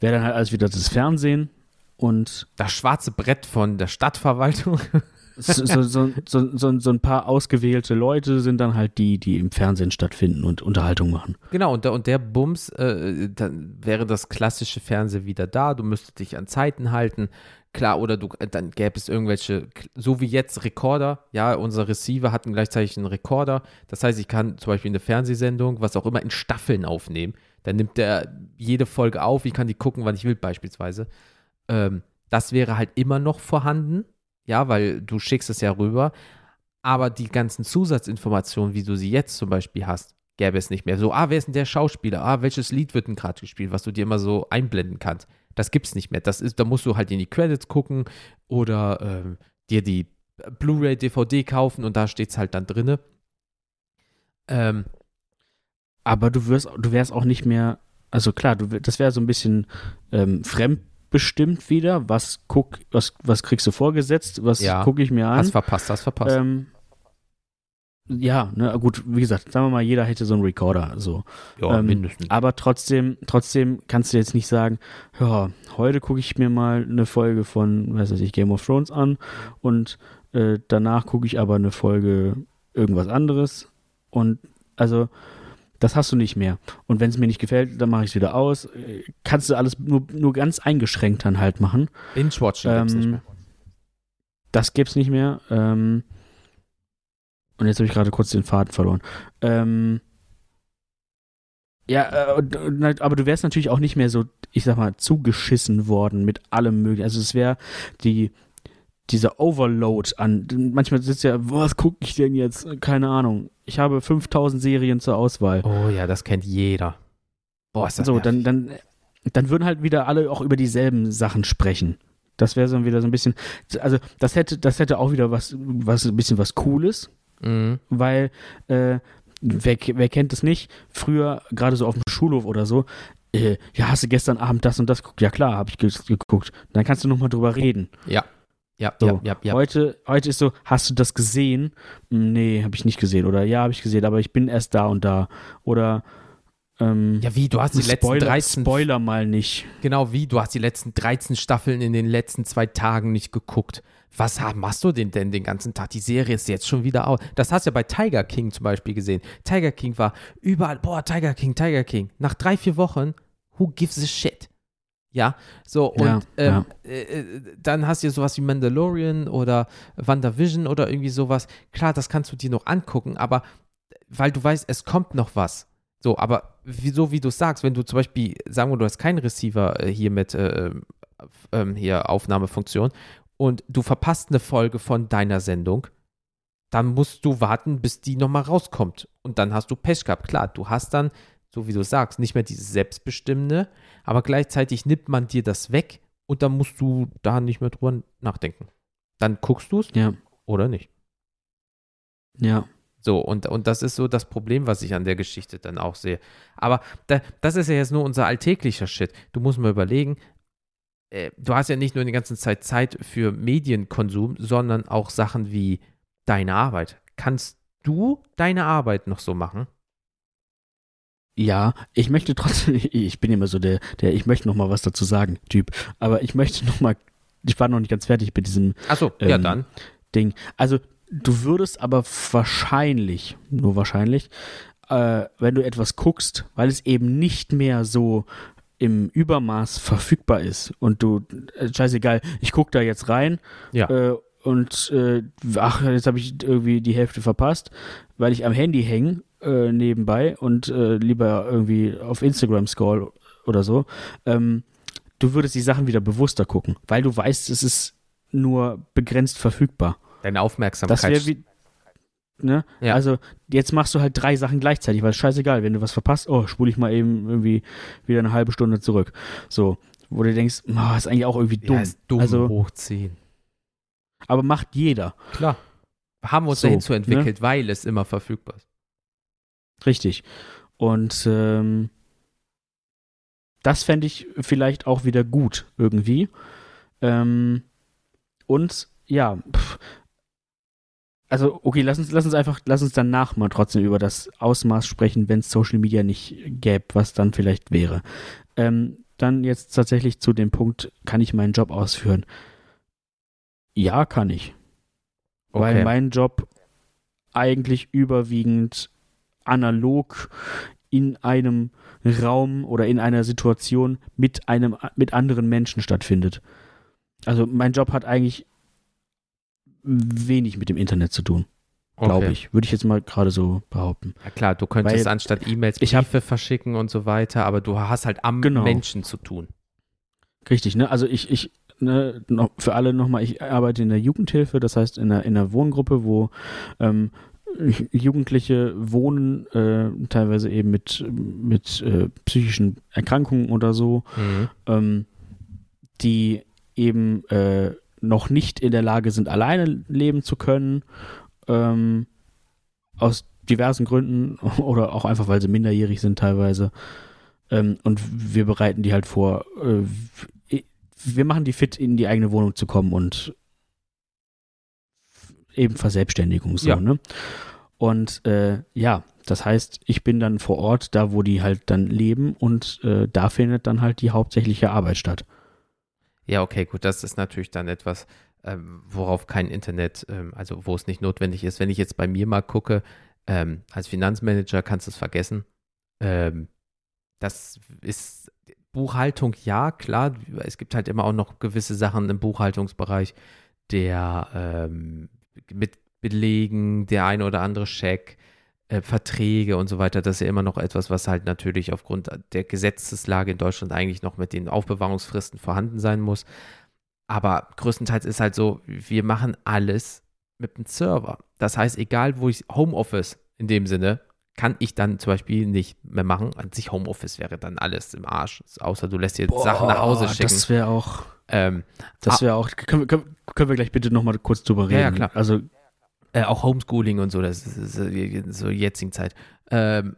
wäre dann halt alles wieder das Fernsehen und Das schwarze Brett von der Stadtverwaltung. [LAUGHS] so, so, so, so, ein paar ausgewählte Leute sind dann halt die, die im Fernsehen stattfinden und Unterhaltung machen. genau, und der, und der Bums, äh, dann wäre das klassische Fernsehen wieder da. Du müsstest dich an Zeiten halten. Klar, oder du, äh, dann gäbe es irgendwelche, so wie jetzt Rekorder. Ja, unser Receiver hat gleichzeitig einen Rekorder. Das heißt, ich kann zum Beispiel eine Fernsehsendung, was auch immer, in Staffeln aufnehmen. Dann nimmt der jede Folge auf. Ich kann die gucken, wann ich will, beispielsweise. Ähm, das wäre halt immer noch vorhanden. Ja, weil du schickst es ja rüber. Aber die ganzen Zusatzinformationen, wie du sie jetzt zum Beispiel hast, gäbe es nicht mehr. So, ah, wer ist denn der Schauspieler? Ah, welches Lied wird denn gerade gespielt, was du dir immer so einblenden kannst. Das gibt's nicht mehr. Das ist, da musst du halt in die Credits gucken oder ähm, dir die Blu-ray, DVD kaufen und da steht's halt dann drinne. Ähm, Aber du wirst, du wärst auch nicht mehr, also klar, du, das wäre so ein bisschen ähm, fremdbestimmt wieder. Was guck, was, was kriegst du vorgesetzt? Was Ja. gucke ich mir an? hast verpasst, hast verpasst. Ähm, ja, ne, gut, wie gesagt, sagen wir mal, jeder hätte so einen Recorder, so. ja, ähm, mindestens. Aber trotzdem, trotzdem kannst du jetzt nicht sagen, ja, heute gucke ich mir mal eine Folge von, weiß ich, Game of Thrones an und äh, danach gucke ich aber eine Folge irgendwas anderes und also das hast du nicht mehr. Und wenn es mir nicht gefällt, dann mache ich es wieder aus. Äh, Kannst du alles nur, nur ganz eingeschränkt dann halt machen. Binge-Watching gibt's nicht ähm, mehr. Das gibt's nicht mehr. Ähm, und jetzt habe ich gerade kurz den Faden verloren. Ähm, ja, äh, aber du wärst natürlich auch nicht mehr so, ich sag mal, zugeschissen worden mit allem möglichen. Also es wäre die dieser Overload an. Manchmal sitzt ja, was gucke ich denn jetzt? Keine Ahnung. Ich habe 5000 Serien zur Auswahl. Oh ja, das kennt jeder. Boah, ist das So, nervig. dann, dann, dann würden halt wieder alle auch über dieselben Sachen sprechen. Das wäre so wieder so ein bisschen, also das hätte, das hätte auch wieder was, was ein bisschen was Cooles, Mhm. weil äh, wer, wer kennt es nicht? Früher, gerade so auf dem Schulhof oder so, äh, ja, hast du gestern Abend das und das geguckt? Ja klar, habe ich ge geguckt. Dann kannst du noch mal drüber reden. Ja. Ja, So, ja, ja, ja. Heute, heute ist so, hast du das gesehen? Hm, Nee, habe ich nicht gesehen. Oder ja, habe ich gesehen, aber ich bin erst da und da. Oder ähm, Ja, wie, du hast die letzten Spoiler, 13 Spoiler mal nicht. Genau wie, du hast die letzten 13 Staffeln in den letzten zwei Tagen nicht geguckt. Was machst du denn denn den ganzen Tag? Die Serie ist jetzt schon wieder aus. Das hast du ja bei Tiger King zum Beispiel gesehen. Tiger King war überall, boah, Tiger King, Tiger King. Nach drei, vier Wochen, who gives a shit? Ja, so und Ja, ähm, ja. Äh, äh, dann hast du ja sowas wie Mandalorian oder WandaVision oder irgendwie sowas. Klar, das kannst du dir noch angucken, aber weil du weißt, es kommt noch was. So, aber wie, so wie du sagst, wenn du zum Beispiel, sagen wir, du hast keinen Receiver äh, hier mit äh, ähm, hier Aufnahmefunktion und du verpasst eine Folge von deiner Sendung, dann musst du warten, bis die nochmal rauskommt. Und dann hast du Pech gehabt. Klar, du hast dann, so wie du sagst, nicht mehr dieses Selbstbestimmende, aber gleichzeitig nimmt man dir das weg und dann musst du da nicht mehr drüber nachdenken. Dann guckst du es Ja, oder nicht. ja. So, und, und das ist so das Problem, was ich an der Geschichte dann auch sehe. Aber da, das ist ja jetzt nur unser alltäglicher Shit. Du musst mal überlegen, äh, du hast ja nicht nur die ganze Zeit Zeit für Medienkonsum, sondern auch Sachen wie deine Arbeit. Kannst du deine Arbeit noch so machen? Ja, ich möchte trotzdem, [LAUGHS] ich bin immer so der, der, ich möchte noch mal was dazu sagen, Typ. Aber ich möchte noch mal, ich war noch nicht ganz fertig mit diesem Achso, ja Ähm, dann. Ding. Also, du würdest aber wahrscheinlich, nur wahrscheinlich, äh, wenn du etwas guckst, weil es eben nicht mehr so im Übermaß verfügbar ist und du, äh, scheißegal, ich guck da jetzt rein Ja. äh, und äh, ach, jetzt habe ich irgendwie die Hälfte verpasst, weil ich am Handy hänge äh, nebenbei und äh, lieber irgendwie auf Instagram scroll oder so. Ähm, du würdest die Sachen wieder bewusster gucken, weil du weißt, es ist nur begrenzt verfügbar. Deine Aufmerksamkeit. Das wäre wie. Ne? Ja. Also, jetzt machst du halt drei Sachen gleichzeitig, weil es scheißegal, wenn du was verpasst, oh, spule ich mal eben irgendwie wieder eine halbe Stunde zurück. So, wo du denkst, oh, ist eigentlich auch irgendwie dumm. Ja, ist dumm Also, hochziehen. aber macht jeder. Klar. Haben wir uns So, dahin zu entwickelt, ne? weil es immer verfügbar ist. Richtig. Und ähm, das fände ich vielleicht auch wieder gut irgendwie. Ähm, und ja, pff, also okay, lass uns, lass uns einfach, lass uns danach mal trotzdem über das Ausmaß sprechen, wenn es Social Media nicht gäbe, was dann vielleicht wäre. Ähm, dann jetzt tatsächlich zu dem Punkt, kann ich meinen Job ausführen? Ja, kann ich. Weil Okay. mein Job eigentlich überwiegend analog in einem Raum oder in einer Situation mit einem mit anderen Menschen stattfindet. Also mein Job hat eigentlich wenig mit dem Internet zu tun, glaube Okay. ich. Würde ich jetzt mal gerade so behaupten. Ja klar, du könntest Weil anstatt E-Mails ich hab- Briefe verschicken und so weiter, aber du hast halt am Genau. Menschen zu tun. Richtig, ne? Also ich, ich, ne, noch, für alle nochmal, ich arbeite in der Jugendhilfe, das heißt in einer, in einer Wohngruppe, wo ähm, Jugendliche wohnen, äh, teilweise eben mit, mit äh, psychischen Erkrankungen oder so, Mhm. ähm, die eben äh, noch nicht in der Lage sind, alleine leben zu können, ähm, aus diversen Gründen [LAUGHS] oder auch einfach, weil sie minderjährig sind teilweise. Ähm, und wir bereiten die halt vor, äh, wir machen die fit, in die eigene Wohnung zu kommen und eben Verselbstständigung so, Ja. ne? Und äh, ja, das heißt, ich bin dann vor Ort, da wo die halt dann leben und äh, da findet dann halt die hauptsächliche Arbeit statt. Ja, okay, gut, das ist natürlich dann etwas, ähm, worauf kein Internet, ähm, also wo es nicht notwendig ist. Wenn ich jetzt bei mir mal gucke, ähm, als Finanzmanager kannst du es vergessen. Ähm, das ist Buchhaltung, ja, klar. Es gibt halt immer auch noch gewisse Sachen im Buchhaltungsbereich, der ähm, mit Belegen, der eine oder andere Scheck, äh, Verträge und so weiter, das ist ja immer noch etwas, was halt natürlich aufgrund der Gesetzeslage in Deutschland eigentlich noch mit den Aufbewahrungsfristen vorhanden sein muss. Aber größtenteils ist halt so, wir machen alles mit dem Server. Das heißt, egal wo ich Homeoffice in dem Sinne, kann ich dann zum Beispiel nicht mehr machen. An sich Homeoffice wäre dann alles im Arsch, außer du lässt dir Boah, Sachen nach Hause schicken. Das wäre auch, ähm, das wäre auch, können, wir- können, können wir gleich bitte nochmal kurz drüber reden? Ja, ja, klar. Also, äh, auch Homeschooling und so, das ist, so jetzigen Zeit. Ähm,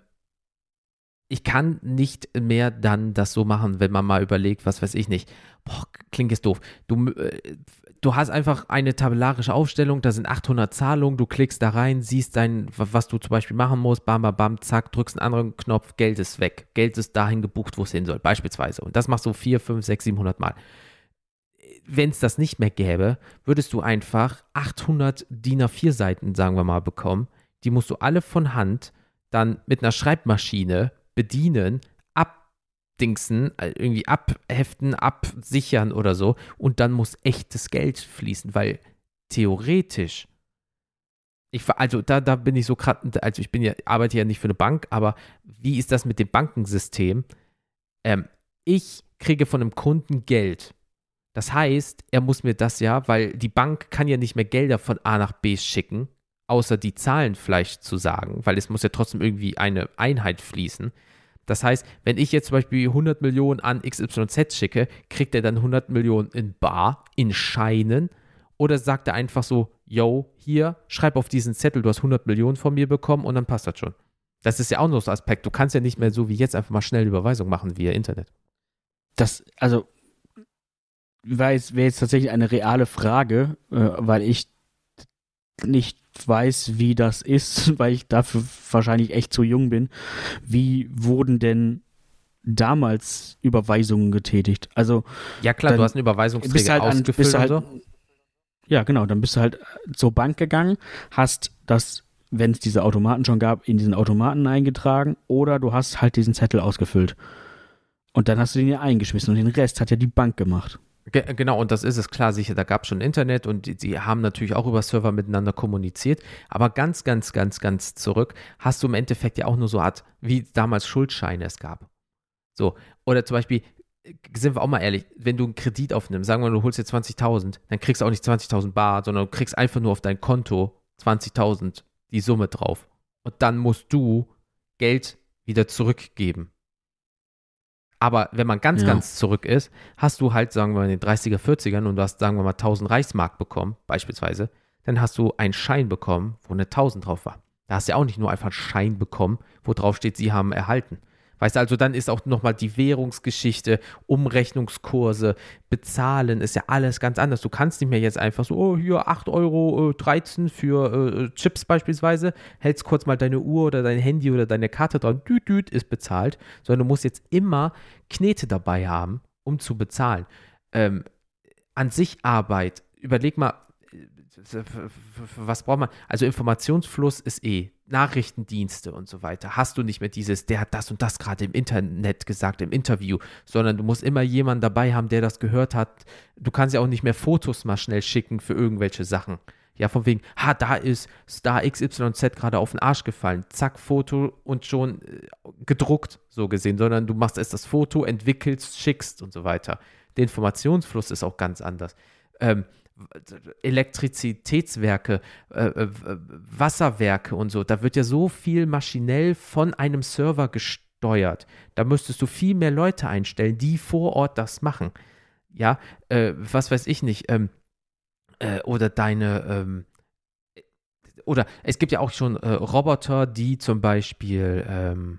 ich kann nicht mehr dann das so machen, wenn man mal überlegt, was weiß ich nicht. Boah, klingt jetzt doof. Du, äh, du hast einfach eine tabellarische Aufstellung, da sind 800 Zahlungen, du klickst da rein, siehst dein, was du zum Beispiel machen musst, bam, bam, bam, zack, drückst einen anderen Knopf, Geld ist weg. Geld ist dahin gebucht, wo es hin soll, beispielsweise. Und das machst du 4, 5, 6, 700 Mal. Wenn es das nicht mehr gäbe, würdest du einfach 800 DIN A4 Seiten, sagen wir mal, bekommen. Die musst du alle von Hand dann mit einer Schreibmaschine bedienen, abdingsen, äh, irgendwie abheften, absichern oder so. Und dann muss echtes Geld fließen, weil theoretisch, ich, also da, da bin ich so gerade, also ich bin ja, arbeite ja nicht für eine Bank, aber wie ist das mit dem Bankensystem? Ähm, ich kriege von einem Kunden Geld. Das heißt, er muss mir das ja, weil die Bank kann ja nicht mehr Gelder von A nach B schicken, außer die Zahlen vielleicht zu sagen, weil es muss ja trotzdem irgendwie eine Einheit fließen. Das heißt, wenn ich jetzt zum Beispiel 100 Millionen an XYZ schicke, kriegt er dann 100 Millionen in Bar, in Scheinen oder sagt er einfach so, yo, hier, schreib auf diesen Zettel, du hast 100 Millionen von mir bekommen und dann passt das schon. Das ist ja auch noch so ein Aspekt. Du kannst ja nicht mehr so wie jetzt einfach mal schnell Überweisung machen via Internet. das, also, wäre jetzt, tatsächlich eine reale Frage, äh, weil ich nicht weiß, wie das ist, [LAUGHS] weil ich dafür wahrscheinlich echt zu jung bin. Wie wurden denn damals Überweisungen getätigt? Also, Ja klar, du hast bist Überweisungsträger halt an, ausgefüllt bist du halt, so. ja genau, dann bist du halt zur Bank gegangen, hast das, wenn es diese Automaten schon gab, in diesen Automaten eingetragen oder du hast halt diesen Zettel ausgefüllt. Und dann hast du den ja eingeschmissen und den Rest hat ja die Bank gemacht. Ge genau, und das ist es klar, sicher, da gab es schon Internet und die, haben natürlich auch über Server miteinander kommuniziert. Aber ganz, ganz, ganz, ganz zurück hast du im Endeffekt ja auch nur so Art, wie damals Schuldscheine es gab. So, oder zum Beispiel, sind wir auch mal ehrlich, wenn du einen Kredit aufnimmst, sagen wir mal, du holst dir 20.000, dann kriegst du auch nicht 20.000 Bar, sondern du kriegst einfach nur auf dein Konto 20.000 die Summe drauf. Und dann musst du Geld wieder zurückgeben. Aber wenn man ganz, Ja. ganz zurück ist, hast du halt, sagen wir mal, in den 30er, 40ern und du hast, sagen wir mal, 1000 Reichsmark bekommen, beispielsweise, dann hast du einen Schein bekommen, wo eine 1000 drauf war. Da hast du ja auch nicht nur einfach einen Schein bekommen, wo drauf steht, sie haben erhalten. Weißt du, also dann ist auch nochmal die Währungsgeschichte, Umrechnungskurse, Bezahlen, ist ja alles ganz anders. Du kannst nicht mehr jetzt einfach so, oh, hier 8 Euro äh, 13 für äh, Chips beispielsweise, hältst kurz mal deine Uhr oder dein Handy oder deine Karte dran, düt, düt, ist bezahlt, sondern du musst jetzt immer Knete dabei haben, um zu bezahlen. Ähm, an sich Arbeit, überleg mal, äh, was braucht man? Also Informationsfluss ist eh, Nachrichtendienste und so weiter. Hast du nicht mehr dieses, der hat das und das gerade im Internet gesagt, im Interview, sondern du musst immer jemanden dabei haben, der das gehört hat. Du kannst ja auch nicht mehr Fotos mal schnell schicken für irgendwelche Sachen. Ja, von wegen, ha, da ist Star XYZ gerade auf den Arsch gefallen. Zack, Foto und schon äh, gedruckt, so gesehen, sondern du machst erst das Foto, entwickelst, schickst und so weiter. Der Informationsfluss ist auch ganz anders. Ähm, Elektrizitätswerke, äh, äh, Wasserwerke und so, da wird ja so viel maschinell von einem Server gesteuert. Da müsstest du viel mehr Leute einstellen, die vor Ort das machen. Ja, äh, was weiß ich nicht. Ähm, äh, oder deine, ähm, oder es gibt ja auch schon äh, Roboter, die zum Beispiel, ähm,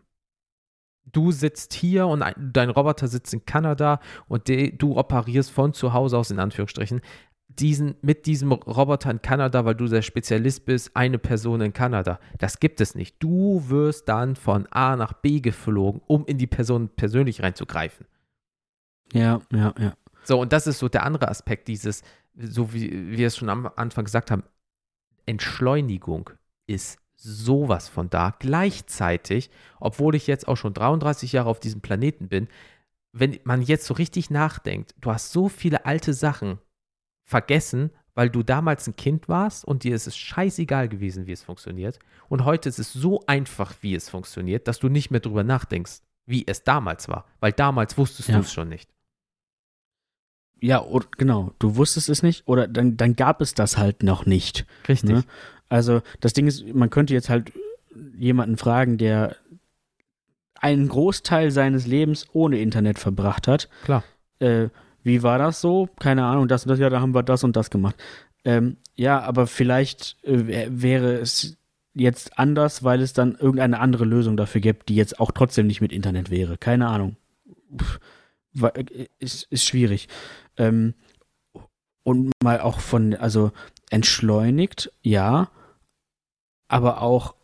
du sitzt hier und ein, dein Roboter sitzt in Kanada und de, du operierst von zu Hause aus, in Anführungsstrichen, diesen, mit diesem Roboter in Kanada, weil du der Spezialist bist, eine Person in Kanada. Das gibt es nicht. Du wirst dann von A nach B geflogen, um in die Person persönlich reinzugreifen. Ja, ja, ja. So, und das ist so der andere Aspekt dieses, so wie wir es schon am Anfang gesagt haben, Entschleunigung ist sowas von da. Gleichzeitig, obwohl ich jetzt auch schon 33 Jahre auf diesem Planeten bin, wenn man jetzt so richtig nachdenkt, du hast so viele alte Sachen vergessen, weil du damals ein Kind warst und dir ist es scheißegal gewesen, wie es funktioniert. Und heute ist es so einfach, wie es funktioniert, dass du nicht mehr drüber nachdenkst, wie es damals war. Weil damals wusstest Ja. du es schon nicht. Ja, oder, genau. Du wusstest es nicht oder dann, dann gab es das halt noch nicht. Richtig. Ne? Also das Ding ist, man könnte jetzt halt jemanden fragen, der einen Großteil seines Lebens ohne Internet verbracht hat. Klar. Äh, wie war das so? Keine Ahnung, das und das, ja, da haben wir das und das gemacht. Ähm, ja, aber vielleicht äh, wäre es jetzt anders, weil es dann irgendeine andere Lösung dafür gibt, die jetzt auch trotzdem nicht mit Internet wäre. Keine Ahnung. Pff, äh, ist, ist schwierig. Ähm, und mal auch von, also entschleunigt, ja, aber auch,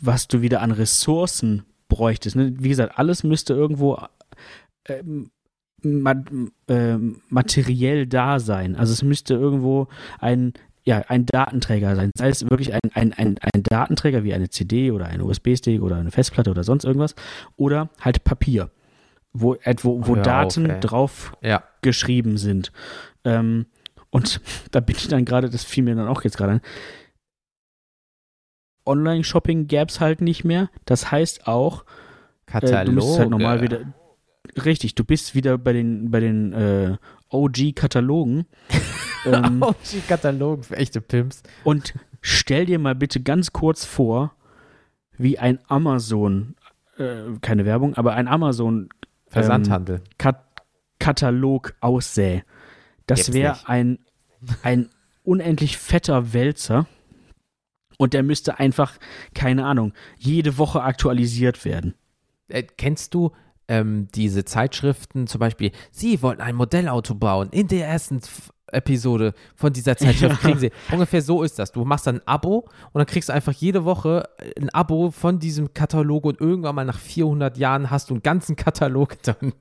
was du wieder an Ressourcen bräuchtest. Ne? Wie gesagt, alles müsste irgendwo ähm, äh, materiell da sein. Also es müsste irgendwo ein, ja, ein Datenträger sein. Sei es wirklich ein, ein, ein, ein Datenträger wie eine CD oder ein USB-Stick oder eine Festplatte oder sonst irgendwas. Oder halt Papier, wo, wo, wo Hör Daten auf, drauf Ja. geschrieben sind. Ähm, und [LAUGHS] da bin ich dann gerade, das fiel mir dann auch jetzt gerade an. Online-Shopping gäbe es halt nicht mehr. Das heißt auch, Katalog. äh, du müsstest halt normal wieder. Richtig, du bist wieder bei den, bei den äh, OG-Katalogen. [LAUGHS] ähm, Oh, die Katalogen für echte Pimps. und stell dir mal bitte ganz kurz vor, wie ein Amazon, äh, keine Werbung, aber ein Amazon Versandhandel. Kat Katalog aussähe. Das wäre ein, ein unendlich fetter Wälzer und der müsste einfach, keine Ahnung, jede Woche aktualisiert werden. Äh, kennst du ähm, diese Zeitschriften, zum Beispiel, Sie wollten ein Modellauto bauen. In der ersten Episode von dieser Zeitschrift [LAUGHS] Ja. kriegen Sie. Ungefähr so ist das. Du machst dann ein Abo und dann kriegst du einfach jede Woche ein Abo von diesem Katalog und irgendwann mal nach 400 Jahren hast du einen ganzen Katalog [LAUGHS] dann.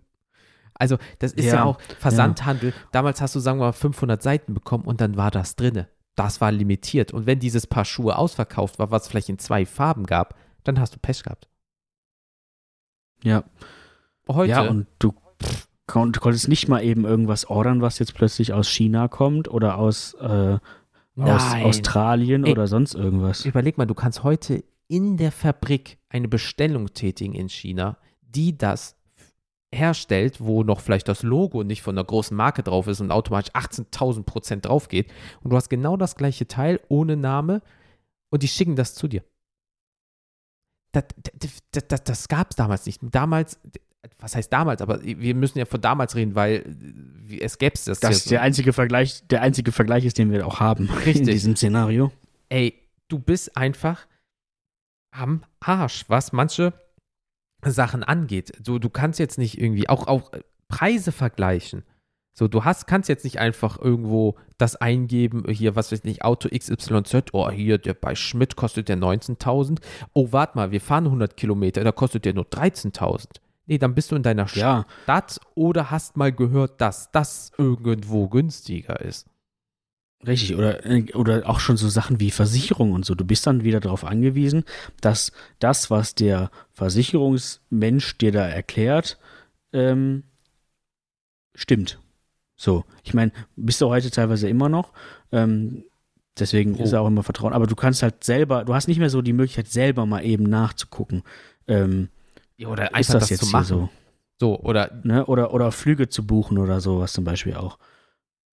Also, das ist ja, Ja, auch Versandhandel. Damals hast du, sagen wir mal, 500 Seiten bekommen und dann war das drinne. Das war limitiert. Und wenn dieses Paar Schuhe ausverkauft war, was es vielleicht in zwei Farben gab, dann hast du Pech gehabt. Ja. Heute, Ja, und du, pff, kon du konntest nicht mal eben irgendwas ordern, was jetzt plötzlich aus China kommt oder aus, äh, aus. Australien Ey. oder sonst irgendwas. Überleg mal, du kannst heute in der Fabrik eine Bestellung tätigen in China, die das herstellt, wo noch vielleicht das Logo nicht von einer großen Marke drauf ist und automatisch 18.000 Prozent drauf geht. Und du hast genau das gleiche Teil ohne Name und die schicken das zu dir. Das, das, das, das gab es damals nicht. Damals, was heißt damals, aber wir müssen ja von damals reden, weil äh, es gäbe es das. Das ist der einzige Vergleich, der einzige Vergleich ist, den wir auch haben in Richtig. diesem Szenario. ey, du bist einfach am Arsch, was manche Sachen angeht. So, du kannst jetzt nicht irgendwie auch, auch äh, Preise vergleichen. So, du hast, kannst jetzt nicht einfach irgendwo das eingeben, hier, was weiß ich nicht, Auto XYZ, oh, hier, der bei Schmidt kostet der 19.000. Oh, warte mal, wir fahren 100 Kilometer, da kostet der nur 13.000. Nee, dann bist du in deiner Ja, Stadt oder hast mal gehört, dass das irgendwo günstiger ist. Richtig, oder, äh, oder auch schon so Sachen wie Versicherung und so. Du bist dann wieder darauf angewiesen, dass das, was der Versicherungsmensch dir da erklärt, ähm, stimmt. So, ich meine, bist du heute teilweise immer noch. Ähm, deswegen Oh. ist auch immer Vertrauen. Aber du kannst halt selber, du hast nicht mehr so die Möglichkeit, selber mal eben nachzugucken. Ähm, Ja, oder ist einfach das, das, jetzt zu machen. so? So, oder Ne? Oder, oder Flüge zu buchen oder sowas zum Beispiel auch.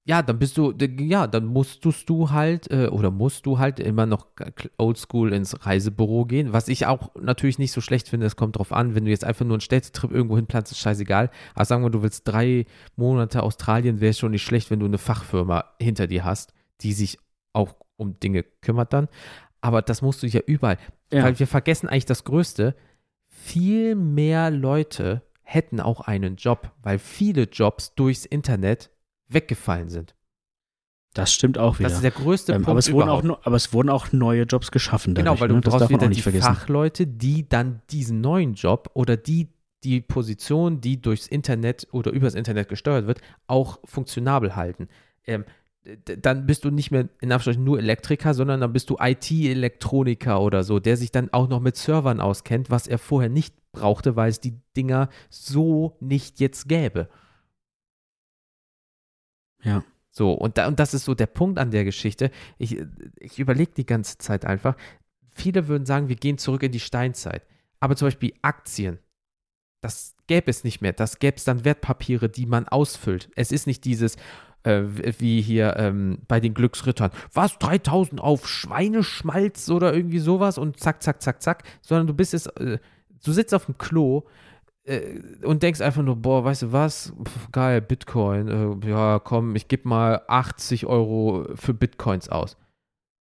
Ja, dann bist du, ja, dann musstest du halt, äh, oder musst du halt immer noch oldschool ins Reisebüro gehen, was ich auch natürlich nicht so schlecht finde, es kommt drauf an, wenn du jetzt einfach nur einen Städtetrip irgendwo hinplanst, ist scheißegal, aber sagen wir, du willst drei Monate Australien, wäre schon nicht schlecht, wenn du eine Fachfirma hinter dir hast, die sich auch um Dinge kümmert dann, aber das musst du ja überall, Ja. weil wir vergessen eigentlich das Größte, viel mehr Leute hätten auch einen Job, weil viele Jobs durchs Internet weggefallen sind. Das stimmt auch wieder. Das ist der größte ähm, Punkt aber, es wurden auch, aber es wurden auch neue Jobs geschaffen. genau, Dadurch, weil du ne? brauchst wieder die vergessen. Fachleute, die dann diesen neuen Job oder die die Position, die durchs Internet oder übers Internet gesteuert wird, auch funktionabel halten. Ähm, dann bist du nicht mehr in Anführungszeichen nur Elektriker, sondern dann bist du IT-Elektroniker oder so, der sich dann auch noch mit Servern auskennt, was er vorher nicht brauchte, weil es die Dinger so nicht jetzt gäbe. Ja. So, und, da, und das ist so der Punkt an der Geschichte. Ich, ich überlege die ganze Zeit einfach. Viele würden sagen, wir gehen zurück in die Steinzeit. Aber zum Beispiel Aktien, das gäbe es nicht mehr. Das gäbe es dann Wertpapiere, die man ausfüllt. Es ist nicht dieses, äh, wie hier ähm, bei den Glücksrittern. Was, 3000 auf Schweineschmalz oder irgendwie sowas und zack, zack, zack, zack, sondern du bist jetzt, äh, du sitzt auf dem Klo äh, und denkst einfach nur, boah, weißt du was, Pff, geil, Bitcoin, äh, ja, komm, ich gebe mal 80 Euro für Bitcoins aus.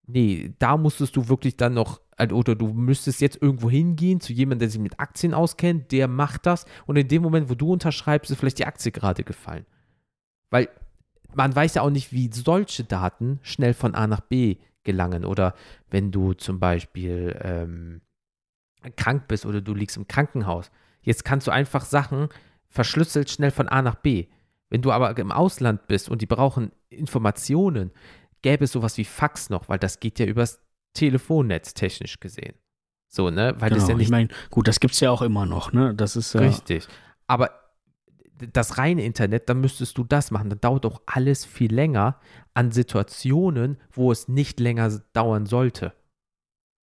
Nee, da musstest du wirklich dann noch, also, oder du müsstest jetzt irgendwo hingehen zu jemandem, der sich mit Aktien auskennt, der macht das und in dem Moment, wo du unterschreibst, ist vielleicht die Aktie gerade gefallen. Weil man weiß ja auch nicht, wie solche Daten schnell von A nach B gelangen oder wenn du zum Beispiel ähm, krank bist oder du liegst im Krankenhaus. Jetzt kannst du einfach Sachen verschlüsselt schnell von A nach B. Wenn du aber im Ausland bist und die brauchen Informationen, gäbe es sowas wie Fax noch, weil das geht ja übers Telefonnetz technisch gesehen. So, ne? Weil das Genau, ja nicht ich meine, gut, das gibt es ja auch immer noch, ne? Das ist ja. Richtig. Aber das reine Internet, dann müsstest du das machen. Dann dauert auch alles viel länger an Situationen, wo es nicht länger dauern sollte.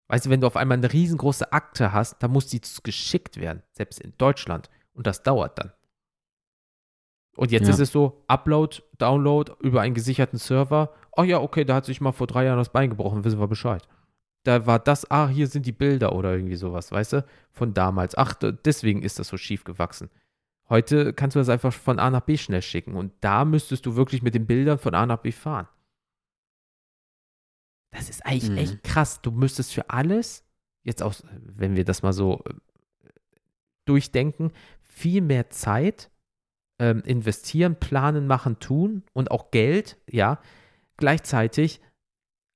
Weißt du, wenn du auf einmal eine riesengroße Akte hast, dann muss die geschickt werden, selbst in Deutschland. Und das dauert dann. Und jetzt Ja. ist es so, Upload, Download über einen gesicherten Server. Oh ja, okay, da hat sich mal vor drei Jahren das Bein gebrochen, wissen wir Bescheid. Da war das, ah, hier sind die Bilder oder irgendwie sowas, weißt du, von damals. Ach, deswegen ist das so schief gewachsen. Heute kannst du das einfach von A nach B schnell schicken und da müsstest du wirklich mit den Bildern von A nach B fahren. Das ist eigentlich Mhm. echt krass. Du müsstest für alles, jetzt auch, wenn wir das mal so äh, durchdenken, viel mehr Zeit ähm, investieren, planen, machen, tun und auch Geld, ja, gleichzeitig,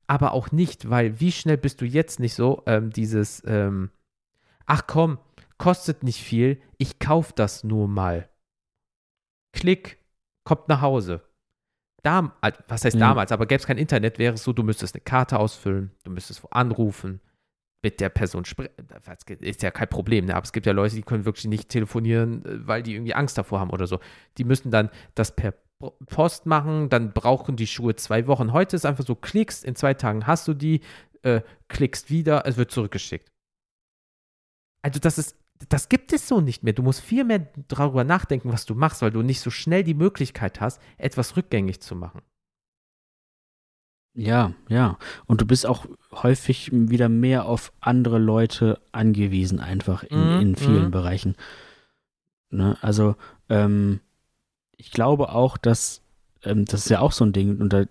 aber auch nicht, weil wie schnell bist du jetzt nicht so, ähm, dieses, ähm, ach komm, kostet nicht viel, ich kauf das nur mal. Klick, kommt nach Hause. Dam was heißt Ja. damals, aber gäbe es kein Internet, wäre es so, du müsstest eine Karte ausfüllen, du müsstest wo anrufen, mit der Person sprechen. Ist ja kein Problem, ne? aber es gibt ja Leute, die können wirklich nicht telefonieren, äh, weil die irgendwie Angst davor haben oder so. Die müssen dann das per Po- Post machen, dann brauchen die Schuhe zwei Wochen. Heute ist einfach so, klickst, in zwei Tagen hast du die, äh, klickst wieder, es wird zurückgeschickt. Also das ist, das gibt es so nicht mehr. Du musst viel mehr darüber nachdenken, was du machst, weil du nicht so schnell die Möglichkeit hast, etwas rückgängig zu machen. Ja, ja. Und du bist auch häufig wieder mehr auf andere Leute angewiesen, einfach in, Mhm, in vielen mhm. Bereichen. Ne? Also, ähm, ich glaube auch, dass, ähm, das ist ja auch so ein Ding, und da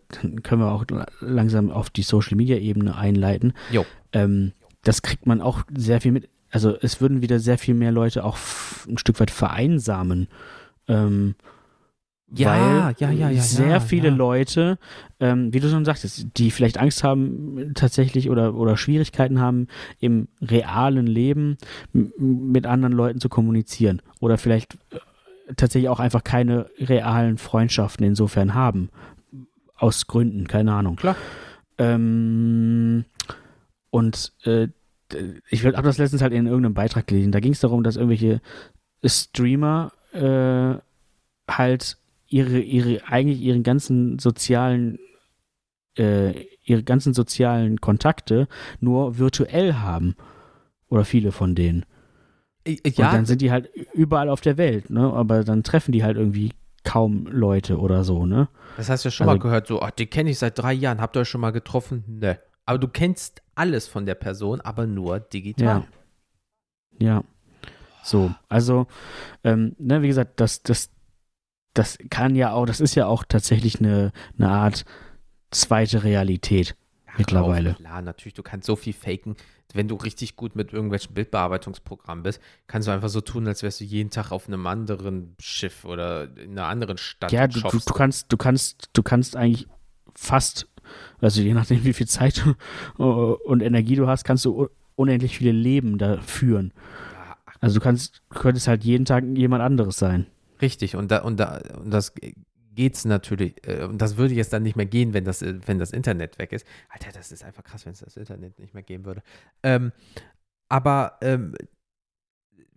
können wir auch la- langsam auf die Social-Media-Ebene einleiten. Jo. Ähm, das kriegt man auch sehr viel mit. Also, es würden wieder sehr viel mehr Leute auch ein Stück weit vereinsamen. Ähm, Ja, weil ja, ja, ja, sehr ja, viele ja. Leute, ähm, wie du schon sagtest, die vielleicht Angst haben tatsächlich oder, oder Schwierigkeiten haben, im realen Leben mit anderen Leuten zu kommunizieren oder vielleicht äh, tatsächlich auch einfach keine realen Freundschaften insofern haben. Aus Gründen, keine Ahnung. Klar. Ähm, und äh, ich habe das letztens halt in irgendeinem Beitrag gelesen. Da ging es darum, dass irgendwelche Streamer äh, halt ihre, ihre, eigentlich ihren ganzen sozialen, äh, ihre ganzen sozialen Kontakte nur virtuell haben. Oder viele von denen. Äh, Und Ja, dann sind die halt überall auf der Welt, ne? Aber dann treffen die halt irgendwie kaum Leute oder so, ne? das hast du ja schon also- mal gehört, so, ach, den kenne ich seit drei Jahren, habt ihr euch schon mal getroffen? Ne. Aber du kennst alles von der Person, aber nur digital. Ja. Ja. So, also, ähm, ne, wie gesagt, das, das, das kann ja auch, das ist ja auch tatsächlich eine, eine Art zweite Realität. Ach, Mittlerweile. Auf, klar, natürlich, du kannst so viel faken. Wenn du richtig gut mit irgendwelchen Bildbearbeitungsprogrammen bist, kannst du einfach so tun, als wärst du jeden Tag auf einem anderen Schiff oder in einer anderen Stadt. Ja, du, du, du kannst, du kannst, du kannst eigentlich fast, also je nachdem, wie viel Zeit du, und Energie du hast, kannst du unendlich viele Leben da führen. Also du kannst, könntest halt jeden Tag jemand anderes sein. Richtig, und, da, und, da, und das geht's natürlich, äh, und das würde jetzt dann nicht mehr gehen, wenn das, äh, wenn das Internet weg ist. Alter, das ist einfach krass, wenn es das Internet nicht mehr geben würde. Ähm, aber, ähm,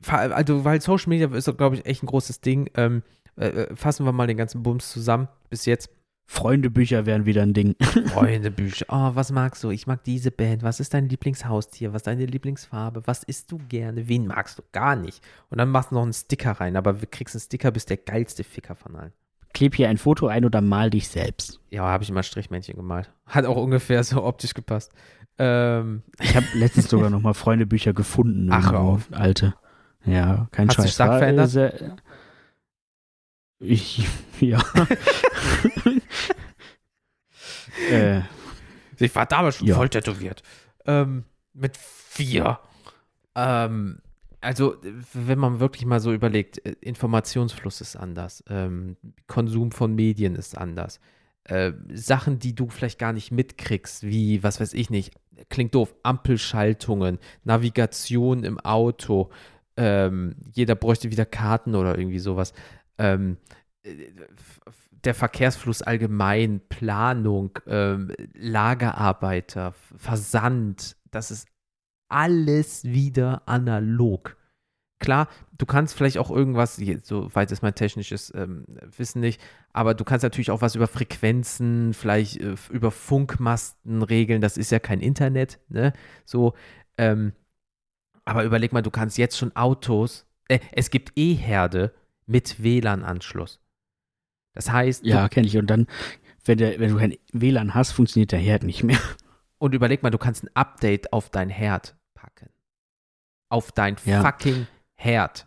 also, weil Social Media ist, glaube ich, echt ein großes Ding. Ähm, äh, äh, fassen wir mal den ganzen Bums zusammen bis jetzt. Freundebücher wären wieder ein Ding. [LAUGHS] Freundebücher. Oh, was magst du? Ich mag diese Band. Was ist dein Lieblingshaustier? Was ist deine Lieblingsfarbe? Was isst du gerne? Wen magst du? Gar nicht. Und dann machst du noch einen Sticker rein, aber du kriegst einen Sticker, bist der geilste Ficker von allen. kleb hier ein Foto ein oder mal dich selbst. Ja, habe ich immer Strichmännchen gemalt. Hat auch ungefähr so optisch gepasst. Ähm, Ich habe letztens sogar noch mal Freundebücher gefunden. Ach, auf. Alte. Ja, kein Hat sich Scheiß. stark War, äh, verändert? Sehr, ich, [LAUGHS] ja. [LAUGHS] äh, ich war damals schon Ja. voll tätowiert. Ähm, mit vier. Ähm, also, wenn man wirklich mal so überlegt, äh, Informationsfluss ist anders, ähm, Konsum von Medien ist anders. Äh, Sachen, die du vielleicht gar nicht mitkriegst, wie, was weiß ich nicht, klingt doof, Ampelschaltungen, Navigation im Auto, ähm, jeder bräuchte wieder Karten oder irgendwie sowas. Ähm, äh, der Verkehrsfluss allgemein, Planung, ähm, Lagerarbeiter, Versand, das ist alles wieder analog. Klar, du kannst vielleicht auch irgendwas, je- so weit ist mein technisches ähm, Wissen nicht, aber du kannst natürlich auch was über Frequenzen, vielleicht äh, über Funkmasten regeln, das ist ja kein Internet, ne? So, ähm, aber überleg mal, du kannst jetzt schon Autos, äh, es gibt E-Herde mit WLAN-Anschluss. Das heißt, ja, kenne ich. Und dann, wenn, der, wenn du kein WLAN hast, funktioniert der Herd nicht mehr. Und überleg mal, du kannst ein Update auf dein Herd packen. Auf dein Ja. fucking Herd.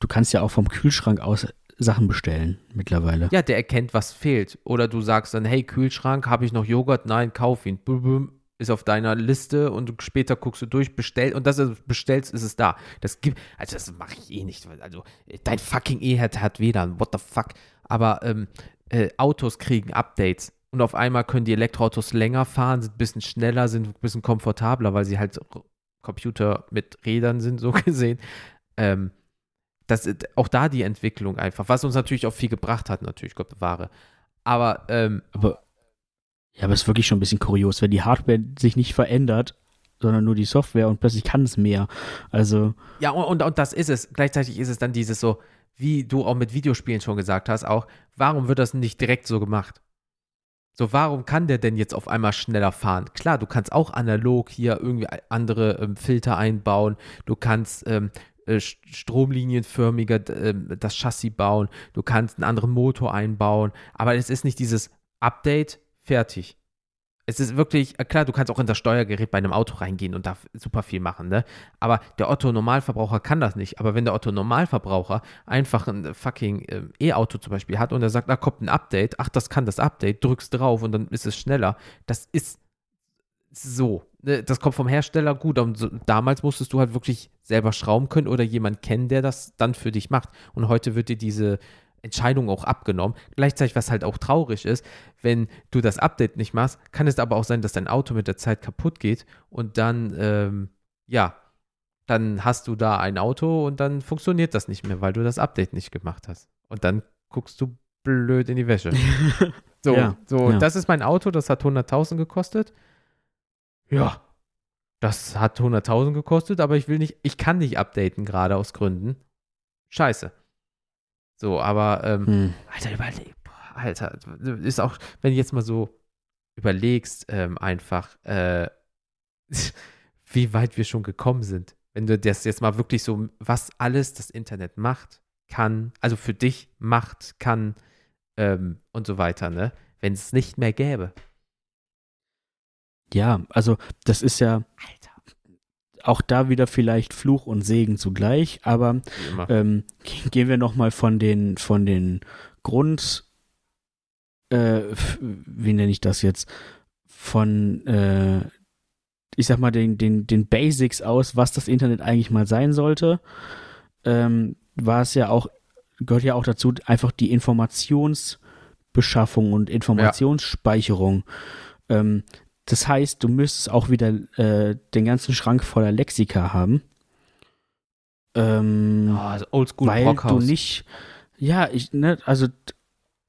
Du kannst ja auch vom Kühlschrank aus Sachen bestellen mittlerweile. Ja, der erkennt, was fehlt. Oder du sagst dann, hey, Kühlschrank, habe ich noch Joghurt? Nein, kauf ihn. Bum, bum, ist auf deiner Liste und später guckst du durch, bestell und das du bestellst, ist es da. Das gibt, also das mache ich eh nicht. Also dein fucking E-Herd hat WLAN, what the fuck. Aber ähm, äh, Autos kriegen Updates und auf einmal können die Elektroautos länger fahren, sind ein bisschen schneller, sind ein bisschen komfortabler, weil sie halt Computer mit Rädern sind, so [LAUGHS] gesehen. Ähm, das ist auch da die Entwicklung einfach, was uns natürlich auch viel gebracht hat, natürlich, Gott bewahre. Aber ähm, Aber, ja, aber es ist wirklich schon ein bisschen kurios, wenn die Hardware sich nicht verändert, sondern nur die Software und plötzlich kann es mehr. Also, Ja, und, und, und das ist es. Gleichzeitig ist es dann dieses so, wie du auch mit Videospielen schon gesagt hast, auch, warum wird das nicht direkt so gemacht? So, warum kann der denn jetzt auf einmal schneller fahren? Klar, du kannst auch analog hier irgendwie andere ähm, Filter einbauen, du kannst ähm, äh, st- stromlinienförmiger ähm, das Chassis bauen, du kannst einen anderen Motor einbauen, aber es ist nicht dieses Update, fertig. Es ist wirklich, äh, klar, du kannst auch in das Steuergerät bei einem Auto reingehen und da super viel machen, ne? Aber der Otto-Normalverbraucher kann das nicht. Aber wenn der Otto-Normalverbraucher einfach ein äh, fucking ähm, E-Auto zum Beispiel hat und er sagt, da kommt ein Update, ach, das kann das Update, drückst drauf und dann ist es schneller. Das ist so. Ne? Das kommt vom Hersteller gut. Damals musstest du halt wirklich selber schrauben können oder jemand kennen, der das dann für dich macht. Und heute wird dir diese Entscheidung auch abgenommen. Gleichzeitig, was halt auch traurig ist, wenn du das Update nicht machst, kann es aber auch sein, dass dein Auto mit der Zeit kaputt geht und dann, ähm, ja, dann hast du da ein Auto und dann funktioniert das nicht mehr, weil du das Update nicht gemacht hast. Und dann guckst du blöd in die Wäsche. [LAUGHS] So, Ja, so ja. das ist mein Auto, das hat 100.000 gekostet. Ja, das hat 100.000 gekostet, aber ich will nicht, ich kann nicht updaten gerade aus Gründen. Scheiße. So, aber, ähm, hm. Alter, überleg, boah, Alter, ist auch, wenn du jetzt mal so überlegst, ähm, einfach, äh, [LAUGHS] wie weit wir schon gekommen sind. Wenn du das jetzt mal wirklich so, was alles das Internet macht, kann, also für dich macht, kann ähm, und so weiter, ne? Wenn es nicht mehr gäbe. ja, also das ist ja Alter. Auch da wieder vielleicht Fluch und Segen zugleich, aber ähm, [LAUGHS] gehen wir nochmal von den, von den Grund, äh, wie nenne ich das jetzt, von, äh, ich sag mal, den, den, den Basics aus, was das Internet eigentlich mal sein sollte, ähm, war es ja auch, gehört ja auch dazu, einfach die Informationsbeschaffung und Informationsspeicherung. Ähm, das heißt, du müsstest auch wieder äh, den ganzen Schrank voller Lexika haben. Ähm, oh, also Oldschool weil Brockhaus. du nicht, ja, ich, ne, also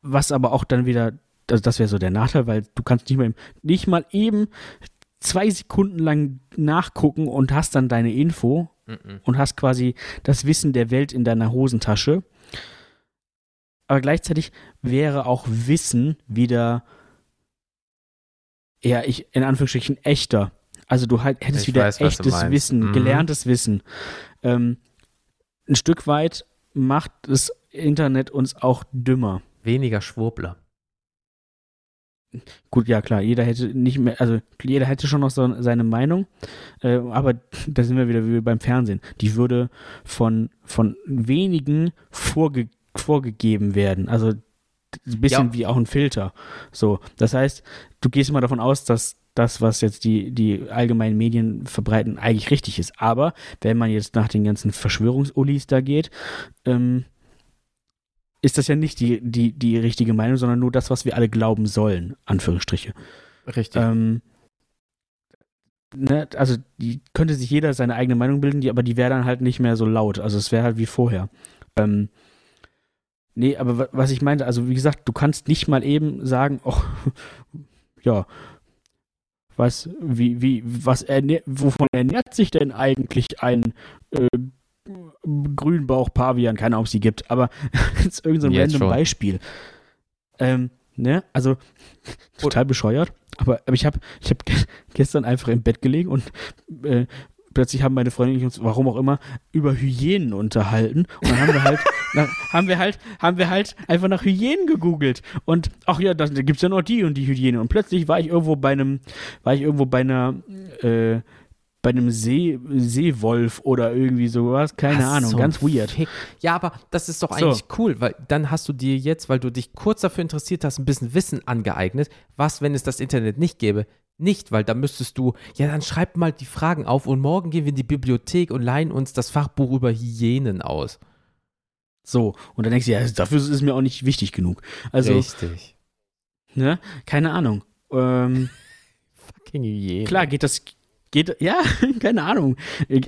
was aber auch dann wieder, also das wäre so der Nachteil, weil du kannst nicht mal, nicht mal eben zwei Sekunden lang nachgucken und hast dann deine Info Mhm. und hast quasi das Wissen der Welt in deiner Hosentasche. Aber gleichzeitig wäre auch Wissen wieder, ja, ich, in Anführungsstrichen, echter. Also du halt, hättest Ich wieder weiß, echtes. Wissen, Mhm. gelerntes Wissen. Ähm, ein Stück weit macht das Internet uns auch dümmer. Weniger Schwurbler. Gut, ja klar, jeder hätte nicht mehr, also jeder hätte schon noch so seine Meinung, äh, aber [LAUGHS] da sind wir wieder wie beim Fernsehen. Die würde von, von wenigen vorge vorgegeben werden. Also ein bisschen Ja. wie auch ein Filter. So, das heißt, du gehst immer davon aus, dass das, was jetzt die, die allgemeinen Medien verbreiten, eigentlich richtig ist. Aber wenn man jetzt nach den ganzen Verschwörungsullis da geht, ähm, ist das ja nicht die, die, die richtige Meinung, sondern nur das, was wir alle glauben sollen, Anführungsstriche. Richtig. Ähm, ne, also die könnte sich jeder seine eigene Meinung bilden, die, aber die wäre dann halt nicht mehr so laut. Also es wäre halt wie vorher. Ähm, nee, aber wa- was ich meinte, also wie gesagt, du kannst nicht mal eben sagen, oh, [LAUGHS] ja, was, wie, wie, was ernähr, wovon ernährt sich denn eigentlich ein äh, Grünbauch-Pavian? Keine Ahnung, ob es die gibt, aber [LAUGHS] jetzt irgendein so random schon. Beispiel. Ähm, ne, also [LAUGHS] total bescheuert, aber, aber ich habe ich hab ge- gestern einfach im Bett gelegen und äh, plötzlich haben meine Freundin und ich uns, warum auch immer, über Hyänen unterhalten. Und dann haben wir halt, [LAUGHS] na, haben wir halt, haben wir halt einfach nach Hyänen gegoogelt. Und ach ja, da, da gibt's ja noch die und die Hyänen. Und plötzlich war ich irgendwo bei einem, war ich irgendwo bei einer, äh, bei einem See, Seewolf oder irgendwie sowas. Keine Ach, Ahnung, so ganz weird. Fick. Ja, aber das ist doch So. eigentlich cool, weil dann hast du dir jetzt, weil du dich kurz dafür interessiert hast, ein bisschen Wissen angeeignet. Was, wenn es das Internet nicht gäbe? Nicht, weil da müsstest du, ja, dann schreib mal die Fragen auf und morgen gehen wir in die Bibliothek und leihen uns das Fachbuch über Hyänen aus. So. Und dann denkst du, ja, dafür ist es mir auch nicht wichtig genug. Also, Richtig. ne, keine Ahnung. Ähm, [LAUGHS] Fucking Hyänen. Klar geht das, geht, ja, [LAUGHS] keine Ahnung.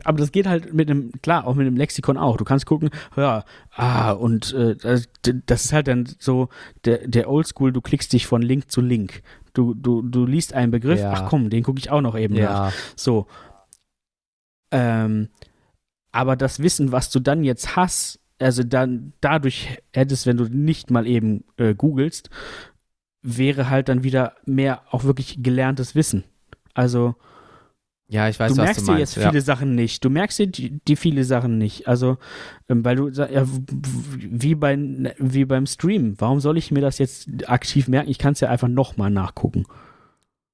Aber das geht halt mit einem, klar, auch mit einem Lexikon auch. Du kannst gucken, ja, ah, und äh, das, das ist halt dann so der, der Oldschool, du klickst dich von Link zu Link. Du, du, du liest einen Begriff, Ja. ach komm, den gucke ich auch noch eben nach. Ja, So. Ähm, aber das Wissen, was du dann jetzt hast, also dann dadurch hättest, wenn du nicht mal eben äh, googelst, wäre halt dann wieder mehr auch wirklich gelerntes Wissen. Also ja, ich weiß, du was merkst du dir meinst. jetzt viele Sachen nicht. Du merkst dir die, die viele Sachen nicht. Also, ähm, weil du ja, wie, bei, wie beim Stream. Warum soll ich mir das jetzt aktiv merken? Ich kann es ja einfach nochmal nachgucken.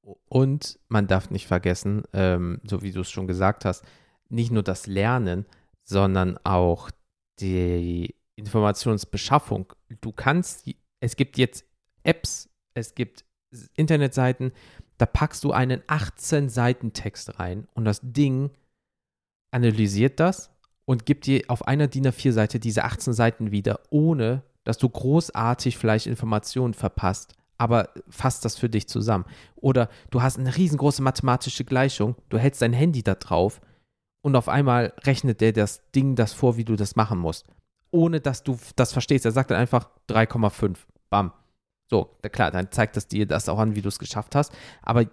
ja. Und man darf nicht vergessen, ähm, so wie du es schon gesagt hast, nicht nur das Lernen, sondern auch die Informationsbeschaffung. Du kannst, es gibt jetzt Apps, es gibt Internetseiten, da packst du einen 18 Seiten Text rein und das Ding analysiert das und gibt dir auf einer DIN A4 Seite diese 18 Seiten wieder, ohne dass du großartig vielleicht Informationen verpasst, aber fasst das für dich zusammen. Oder du hast eine riesengroße mathematische Gleichung, du hältst dein Handy da drauf und auf einmal rechnet der das Ding das vor, wie du das machen musst. Ohne dass du das verstehst. Er sagt dann einfach 3,5. Bam. So, na klar, dann zeigt das dir das auch an, wie du es geschafft hast. Aber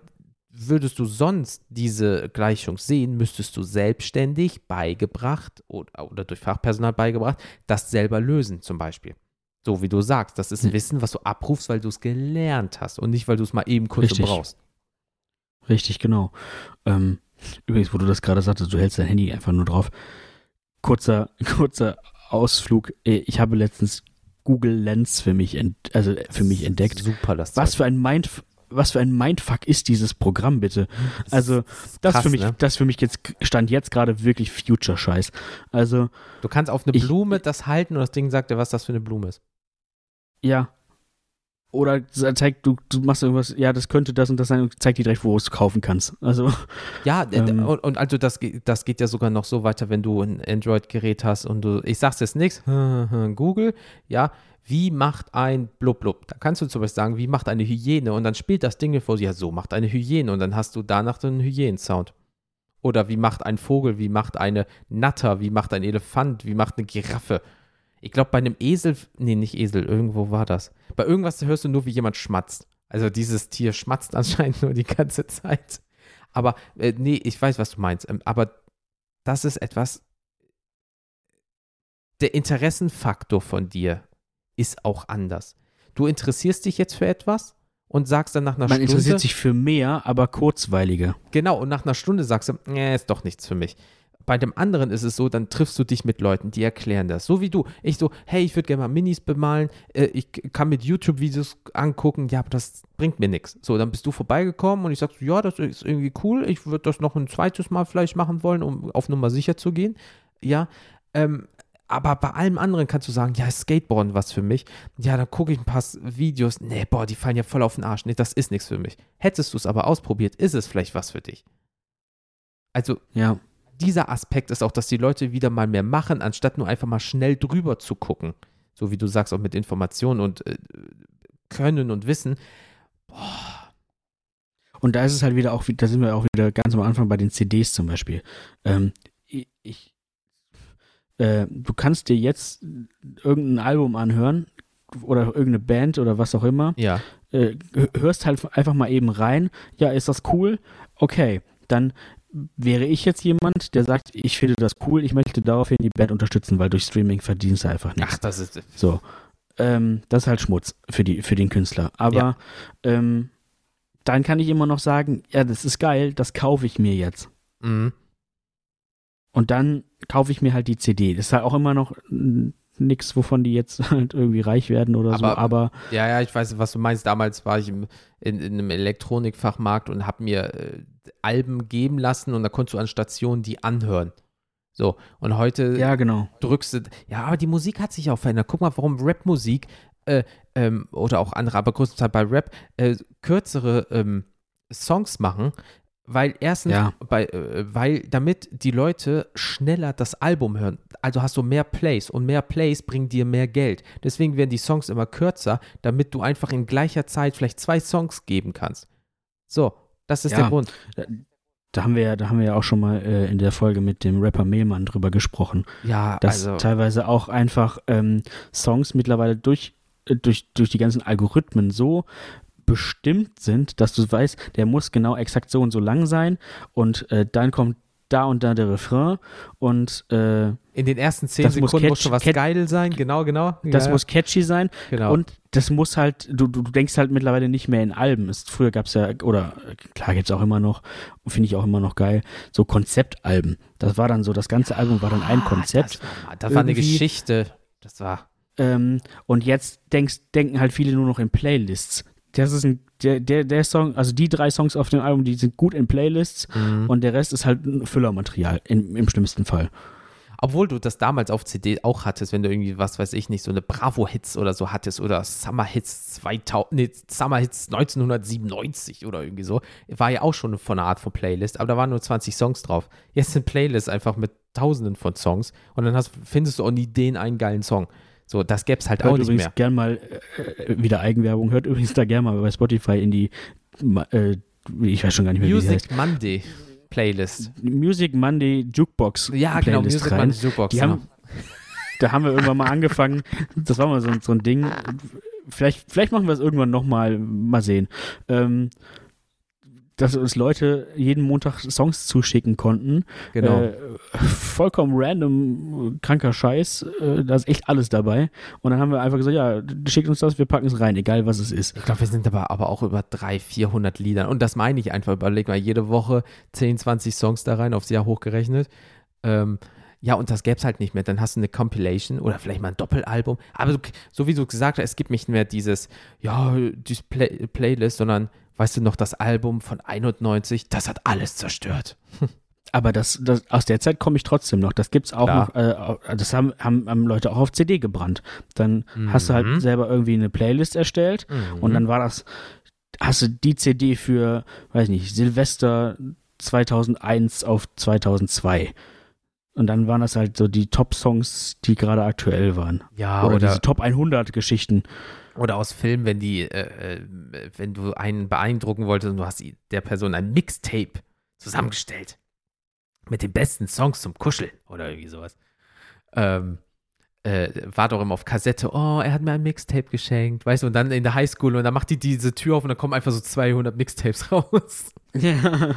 würdest du sonst diese Gleichung sehen, müsstest du selbstständig beigebracht oder, oder durch Fachpersonal beigebracht, das selber lösen zum Beispiel. So wie du sagst, das ist ein Hm. Wissen, was du abrufst, weil du es gelernt hast und nicht, weil du es mal eben kurz Richtig. brauchst. Richtig, genau. Ähm, übrigens, wo du das gerade sagtest, du hältst dein Handy einfach nur drauf. Kurzer, [LAUGHS] kurzer Ausflug. Äh, Ich habe letztens Google Lens für mich, ent also äh, für mich entdeckt. Super, das Was für ein Mind, was für ein Mindfuck ist dieses Programm bitte? Also das krass, für mich, ne? das für mich jetzt stand jetzt gerade wirklich Future Scheiß. Also Du kannst auf eine Ich- Blume das halten und das Ding sagt dir, was das für eine Blume ist. ja. Oder zeigt du, du machst irgendwas, ja, das könnte das und das sein und zeigt dir direkt, wo du es kaufen kannst. Also Ja, [LAUGHS] äh, Ähm. und, und also das, das geht ja sogar noch so weiter, wenn du ein Android-Gerät hast und du, ich sag's jetzt nichts, [LAUGHS] Google, ja, wie macht ein blub blub? Da kannst du zum Beispiel sagen, wie macht eine Hyäne? Und dann spielt das Ding dir vor, ja, so macht eine Hyäne und dann hast du danach den Hyänen-Sound. Oder wie macht ein Vogel, wie macht eine Natter, wie macht ein Elefant, wie macht eine Giraffe? Ich glaube, bei einem Esel, nee, nicht Esel, irgendwo war das. Bei irgendwas hörst du nur, wie jemand schmatzt. Also dieses Tier schmatzt [LAUGHS] anscheinend nur die ganze Zeit. Aber, äh, nee, ich weiß, was du meinst. Ähm, aber das ist etwas, der Interessenfaktor von dir ist auch anders. Du interessierst dich jetzt für etwas und sagst dann nach einer man Stunde. interessiert sich für mehr, aber kurzweiliger. Genau, und nach einer Stunde sagst du, nee, ist doch nichts für mich. Bei dem anderen ist es so, dann triffst du dich mit Leuten, die erklären das. So wie du. Ich so, hey, ich würde gerne mal Minis bemalen. Äh, ich kann mit YouTube-Videos angucken. Ja, aber das bringt mir nichts. So, dann bist du vorbeigekommen und ich sag so, ja, das ist irgendwie cool. Ich würde das noch ein zweites Mal vielleicht machen wollen, um auf Nummer sicher zu gehen. Ja, ähm, aber bei allem anderen kannst du sagen, ja, Skateboarden was für mich. Ja, dann gucke ich ein paar Videos. Nee, boah, die fallen ja voll auf den Arsch. Nee, das ist nichts für mich. Hättest du es aber ausprobiert, ist es vielleicht was für dich. Also, Ja. Dieser Aspekt ist auch, dass die Leute wieder mal mehr machen, anstatt nur einfach mal schnell drüber zu gucken. So wie du sagst, auch mit Informationen und äh, Können und Wissen. Boah, Und da ist es halt wieder auch, da sind wir auch wieder ganz am Anfang bei den CDs zum Beispiel. Ähm, ich, äh, du kannst dir jetzt irgendein Album anhören oder irgendeine Band oder was auch immer, ja. äh, hörst halt einfach mal eben rein. Ja, ist das cool? Okay, dann wäre ich jetzt jemand, der sagt, ich finde das cool, ich möchte daraufhin die Band unterstützen, weil durch Streaming verdienst du einfach nichts. Ach, das ist. So. Ähm, das ist halt Schmutz für, die, für den Künstler. Aber ähm, dann kann ich immer noch sagen, ja, das ist geil, das kaufe ich mir jetzt. Mhm. Und dann kaufe ich mir halt die CD. Das ist halt auch immer noch nichts, wovon die jetzt [LAUGHS] halt irgendwie reich werden oder so. Aber- Aber Ja, ja, ich weiß, was du meinst. Damals war ich im, in, in einem Elektronikfachmarkt und habe mir äh, Alben geben lassen und da konntest du an Stationen die anhören. So, und heute ja, genau. drückst du. Ja, aber die Musik hat sich auch verändert. Guck mal, warum Rapmusik äh, ähm, oder auch andere, aber größtenteils bei Rap äh, kürzere ähm, Songs machen, weil erstens, Ja. bei, äh, weil damit die Leute schneller das Album hören. Also hast du mehr Plays und mehr Plays bringen dir mehr Geld. Deswegen werden die Songs immer kürzer, damit du einfach in gleicher Zeit vielleicht zwei Songs geben kannst. So, das ist Ja. der Grund. Da haben wir ja, da haben wir ja auch schon mal äh, in der Folge mit dem Rapper Mehlmann drüber gesprochen. Ja, dass also teilweise auch einfach ähm, Songs mittlerweile durch, äh, durch, durch die ganzen Algorithmen so bestimmt sind, dass du weißt, der muss genau exakt so und so lang sein und äh, dann kommt da und da der Refrain und äh, in den ersten zehn muss Sekunden muss catch- schon was geil sein. Genau, genau. das ja, muss catchy sein genau. und das muss halt, du, du denkst halt mittlerweile nicht mehr in Alben. Es, früher gab es ja, oder klar gibt es auch immer noch, finde ich auch immer noch geil, so Konzeptalben. Das war dann so, das ganze Album war dann ein Ah, Konzept. Das war, das war eine Geschichte. Das war. Ähm, und jetzt denkst, denken halt viele nur noch in Playlists. Das ist ein, der, der, der Song, also die drei Songs auf dem Album, die sind gut in Playlists Mhm. und der Rest ist halt ein Füllermaterial im, im schlimmsten Fall. Obwohl du das damals auf CD auch hattest, wenn du irgendwie, was weiß ich nicht, so eine Bravo-Hits oder so hattest oder Summer-Hits 2000, nee, Summer-Hits 1997 oder irgendwie so, war ja auch schon von einer Art von Playlist, aber da waren nur 20 Songs drauf. Jetzt sind Playlists einfach mit tausenden von Songs und dann hast, findest du auch nie den einen geilen Song. So, das gäbe es halt auch Hört nicht übrigens mehr. gern mal, äh, wieder Eigenwerbung, hört übrigens da gern mal bei Spotify in die, äh, ich weiß schon gar nicht mehr, wie die heißt. Music Monday Playlist. Music Monday Jukebox Ja, genau, Playlist Music rein. Monday Jukebox. Die genau. haben, [LAUGHS] da haben wir irgendwann mal angefangen. Das war mal so, so ein Ding. Vielleicht, vielleicht machen wir es irgendwann nochmal. Mal sehen. Ähm, dass uns Leute jeden Montag Songs zuschicken konnten. genau. Äh, vollkommen random, äh, kranker Scheiß. Äh, da ist echt alles dabei. Und dann haben wir einfach gesagt, ja, schickt uns das, wir packen es rein, egal was es ist. Ich glaube, wir sind aber, aber auch über 300, 400 Liedern. Und das meine ich einfach. Überleg mal, jede Woche 10, 20 Songs da rein, aufs Jahr hochgerechnet. Ähm, ja, und das gäbe es halt nicht mehr. Dann hast du eine Compilation oder vielleicht mal ein Doppelalbum. Aber so, so wie du gesagt hast, es gibt nicht mehr dieses, ja, dieses Play Playlist, sondern, weißt du noch, das Album von 91, das hat alles zerstört. [LAUGHS] Aber das, das, aus der Zeit komme ich trotzdem noch. Das gibt's auch Klar. noch. Äh, das haben, haben, haben Leute auch auf CD gebrannt. Dann hast du Mhm. halt selber irgendwie eine Playlist erstellt und dann war das, hast du die CD für, weiß nicht, Silvester 2001 auf 2002. Und dann waren das halt so die Top-Songs, die gerade aktuell waren. Ja, oder, oder, diese Top 100 Geschichten. Oder aus Filmen, wenn die, äh, äh, wenn du einen beeindrucken wolltest und du hast der Person ein Mixtape zusammengestellt. Mit den besten Songs zum Kuscheln oder irgendwie sowas. Ähm, äh, war doch immer auf Kassette, oh, er hat mir ein Mixtape geschenkt, weißt du, und dann in der Highschool und dann macht die diese Tür auf und dann kommen einfach so 200 Mixtapes [LAUGHS] raus. Ja.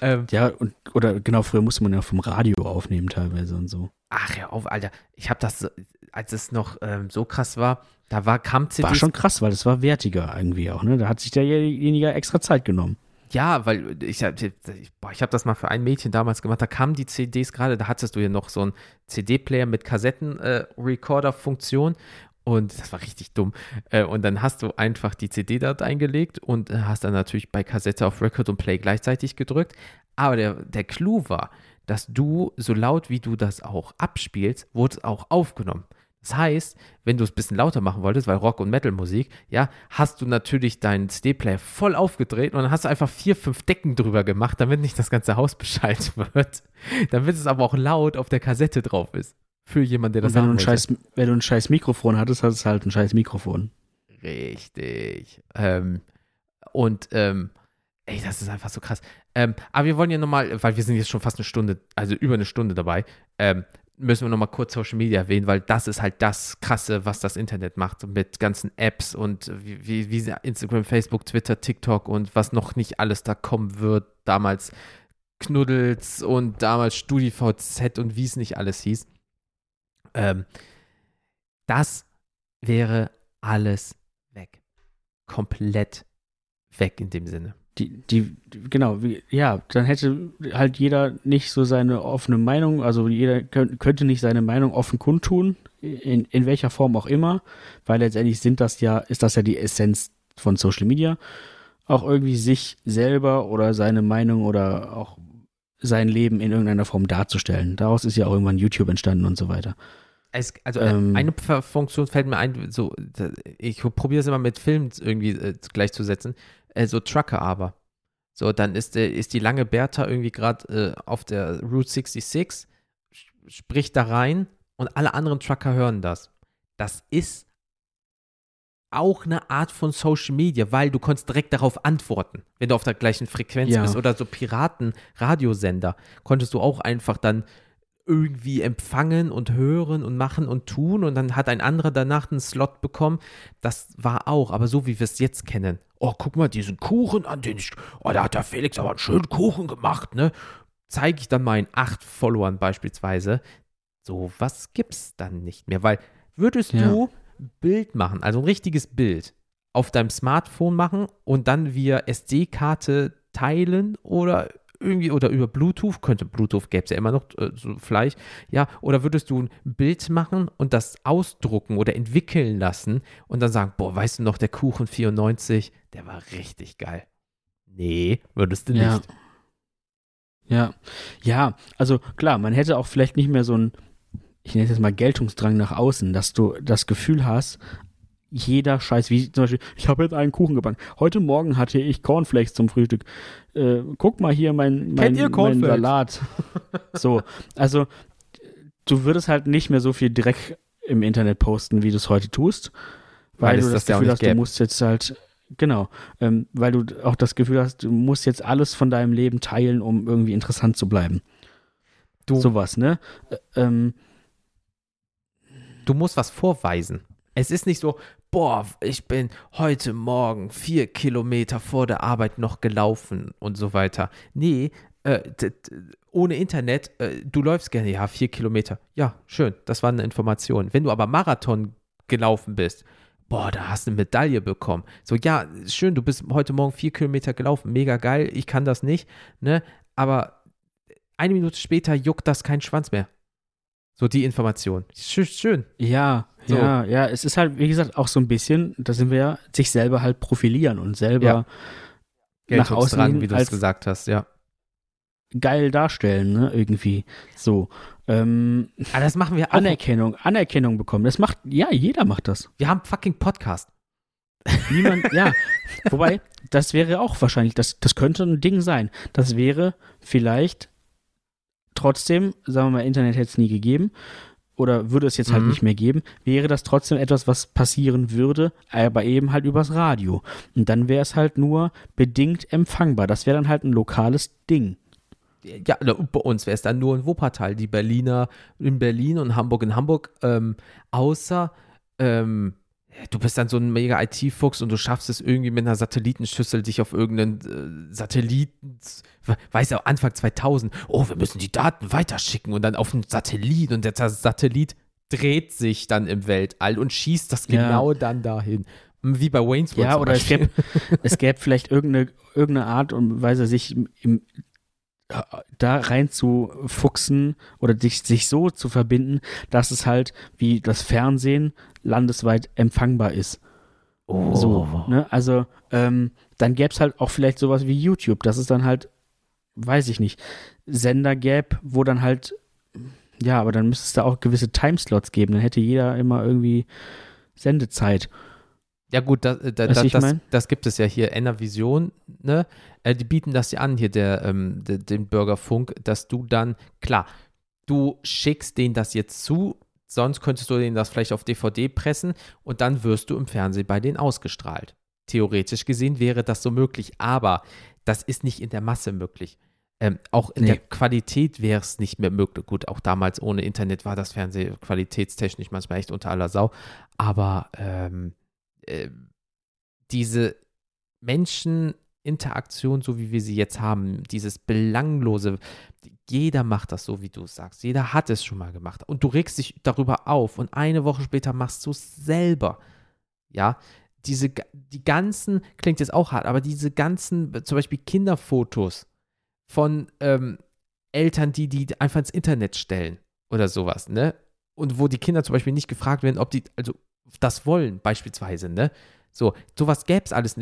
ähm, ja, und, oder genau, früher musste man ja vom Radio aufnehmen teilweise und so. ach, hör auf, Alter. Ich habe das, so- als es noch ähm, so krass war, da war, kam CDs War schon krass, weil das war wertiger irgendwie auch, ne? Da hat sich derjenige extra Zeit genommen. Ja, weil ich, ich, boah, ich habe das mal für ein Mädchen damals gemacht. Da kamen die CDs gerade, da hattest du ja noch so einen CD-Player mit Kassetten-Recorder-Funktion. und das war richtig dumm. Äh, und dann hast du einfach die CD dort eingelegt und hast dann natürlich bei Kassette auf Record und Play gleichzeitig gedrückt. Aber der, der Clou war, dass du, so laut wie du das auch abspielst, wurde es auch aufgenommen. Das heißt, wenn du es ein bisschen lauter machen wolltest, weil Rock- und Metal-Musik, ja, hast du natürlich deinen CD-Player voll aufgedreht und dann hast du einfach vier, fünf Decken drüber gemacht, damit nicht das ganze Haus [LAUGHS] Bescheid wird. Damit es aber auch laut auf der Kassette drauf ist. Für jemanden, der das und wenn, du scheiß, wenn du ein scheiß Mikrofon hattest, hattest du halt ein scheiß Mikrofon. Richtig. Ähm, und ähm, ey, das ist einfach so krass. Ähm, aber wir wollen ja nochmal, weil wir sind jetzt schon fast eine Stunde, also über eine Stunde dabei, ähm, müssen wir nochmal kurz Social Media erwähnen, weil das ist halt das Krasse, was das Internet macht mit ganzen Apps und wie, wie, Instagram, Facebook, Twitter, TikTok und was noch nicht alles da kommen wird. Damals Knuddels und damals StudiVZ und wie es nicht alles hieß. Ähm, das wäre alles weg. Komplett weg in dem Sinne. Die, die, genau, wie, ja, dann hätte halt jeder nicht so seine offene Meinung, also jeder könnt, könnte nicht seine Meinung offen kundtun, in, in welcher Form auch immer, weil letztendlich sind das ja, ist das ja die Essenz von Social Media, auch irgendwie sich selber oder seine Meinung oder auch sein Leben in irgendeiner Form darzustellen. Daraus ist ja auch irgendwann YouTube entstanden und so weiter. Es, also Ähm. äh, eine F- Funktion fällt mir ein, so, ich probiere es immer mit Filmen irgendwie äh, gleichzusetzen, äh, so Trucker aber. So, dann ist, der, ist die lange Bertha irgendwie gerade äh, auf der Route 66, sp- spricht da rein und alle anderen Trucker hören das. Das ist auch eine Art von Social Media, weil du konntest direkt darauf antworten, wenn du auf der gleichen Frequenz Ja. bist. Oder so Piraten-Radiosender konntest du auch einfach dann irgendwie empfangen und hören und machen und tun und dann hat ein anderer danach einen Slot bekommen. Das war auch, aber so wie wir es jetzt kennen. Oh, guck mal, diesen Kuchen an den ich, oh, da hat der Felix aber einen schönen Kuchen gemacht, ne? Zeige ich dann meinen acht Followern beispielsweise. So was gibt's dann nicht mehr, weil würdest Ja. du ein Bild machen, also ein richtiges Bild auf deinem Smartphone machen und dann via SD-Karte teilen oder irgendwie oder über Bluetooth, könnte Bluetooth gäbe es ja immer noch, äh, so vielleicht, ja, oder würdest du ein Bild machen und das ausdrucken oder entwickeln lassen und dann sagen, boah, weißt du noch, der Kuchen 94, der war richtig geil. Nee, würdest du Ja. nicht. Ja, ja, also klar, man hätte auch vielleicht nicht mehr so ein, ich nenne es jetzt mal Geltungsdrang nach außen, dass du das Gefühl hast, jeder Scheiß, wie zum Beispiel, ich habe jetzt einen Kuchen gebacken. Heute Morgen hatte ich Cornflakes zum Frühstück. Äh, guck mal hier mein, mein, mein? Salat. [LAUGHS] so, also du würdest halt nicht mehr so viel Dreck im Internet posten, wie du es heute tust, weil, Weil du das das Gefühl hast, du gäbe. musst jetzt halt Genau, ähm, weil du auch das Gefühl hast, du musst jetzt alles von deinem Leben teilen, um irgendwie interessant zu bleiben. Du, Sowas, ne? Ä- ähm, du musst was vorweisen. Es ist nicht so, boah, ich bin heute Morgen vier Kilometer vor der Arbeit noch gelaufen und so weiter. Nee, äh, ohne Internet, äh, du läufst gerne, ja, vier Kilometer. Ja, schön, das war eine Information. Wenn du aber Marathon gelaufen bist, boah, da hast du eine Medaille bekommen. So, ja, schön, du bist heute Morgen vier Kilometer gelaufen, mega geil, ich kann das nicht, ne? Aber eine Minute später juckt das kein Schwanz mehr. So die Information. Schön, schön. ja, So. ja, ja, es ist halt, wie gesagt, auch so ein bisschen, da sind wir ja, sich selber halt profilieren und selber Ja. nach außen hin wie du es gesagt hast, ja. geil darstellen, ne? Irgendwie. So. Ähm, Aber das machen wir auch. Anerkennung, Anerkennung bekommen. Das macht, ja, jeder macht das. Wir haben fucking Podcast. Niemand, ja. [LAUGHS] Wobei, das wäre auch wahrscheinlich, das, das könnte ein Ding sein. Das wäre vielleicht trotzdem, sagen wir mal, Internet hätte es nie gegeben oder würde es jetzt halt Mhm. nicht mehr geben, wäre das trotzdem etwas, was passieren würde, aber eben halt übers Radio. Und dann wäre es halt nur bedingt empfangbar. Das wäre dann halt ein lokales Ding. Ja, bei uns wäre es dann nur in Wuppertal. Die Berliner in Berlin und Hamburg in Hamburg. Ähm, außer ähm, du bist dann so ein mega IT-Fuchs und du schaffst es irgendwie mit einer Satellitenschüssel dich auf irgendeinen äh, Satelliten, weiß ja, Anfang 2000, oh, wir müssen die Daten weiterschicken und dann auf einen Satellit und der Satellit dreht sich dann im Weltall und schießt das Ja. genau dann dahin. Wie bei Wayne's World. Ja, oder es gäbe, es gäbe vielleicht irgendeine, irgendeine Art und Weise, sich im, im, da rein zu fuchsen oder sich, sich so zu verbinden, dass es halt wie das Fernsehen landesweit empfangbar ist. Oh. So, ne? Also, ähm, dann gäbe es halt auch vielleicht sowas wie YouTube, dass es dann halt, weiß ich nicht, Sender gäbe, wo dann halt, ja, aber dann müsste es da auch gewisse Timeslots geben. Dann hätte jeder immer irgendwie Sendezeit. Ja gut, das, äh, da, Weißt da, du, ich das, mein? das gibt es ja hier, Enervision, ne? Äh, die bieten das ja an, hier der, ähm, de, den Bürgerfunk, dass du dann, klar, du schickst denen das jetzt zu, sonst könntest du denen das vielleicht auf DVD pressen und dann wirst du im Fernsehen bei denen ausgestrahlt. Theoretisch gesehen wäre das so möglich, aber das ist nicht in der Masse möglich. Ähm, auch in Nee. der Qualität wäre es nicht mehr möglich. Gut, auch damals ohne Internet war das Fernsehen qualitätstechnisch manchmal echt unter aller Sau. Aber ähm, äh, diese Menscheninteraktion, so wie wir sie jetzt haben, dieses belanglose, jeder macht das so, wie du es sagst. Jeder hat es schon mal gemacht. Und du regst dich darüber auf und eine Woche später machst du es selber. Ja, diese, die ganzen, klingt jetzt auch hart, aber diese ganzen, zum Beispiel Kinderfotos von ähm, Eltern, die die einfach ins Internet stellen oder sowas, ne? Und wo die Kinder zum Beispiel nicht gefragt werden, ob die, also das wollen, beispielsweise, ne? So, sowas gäbe es alles.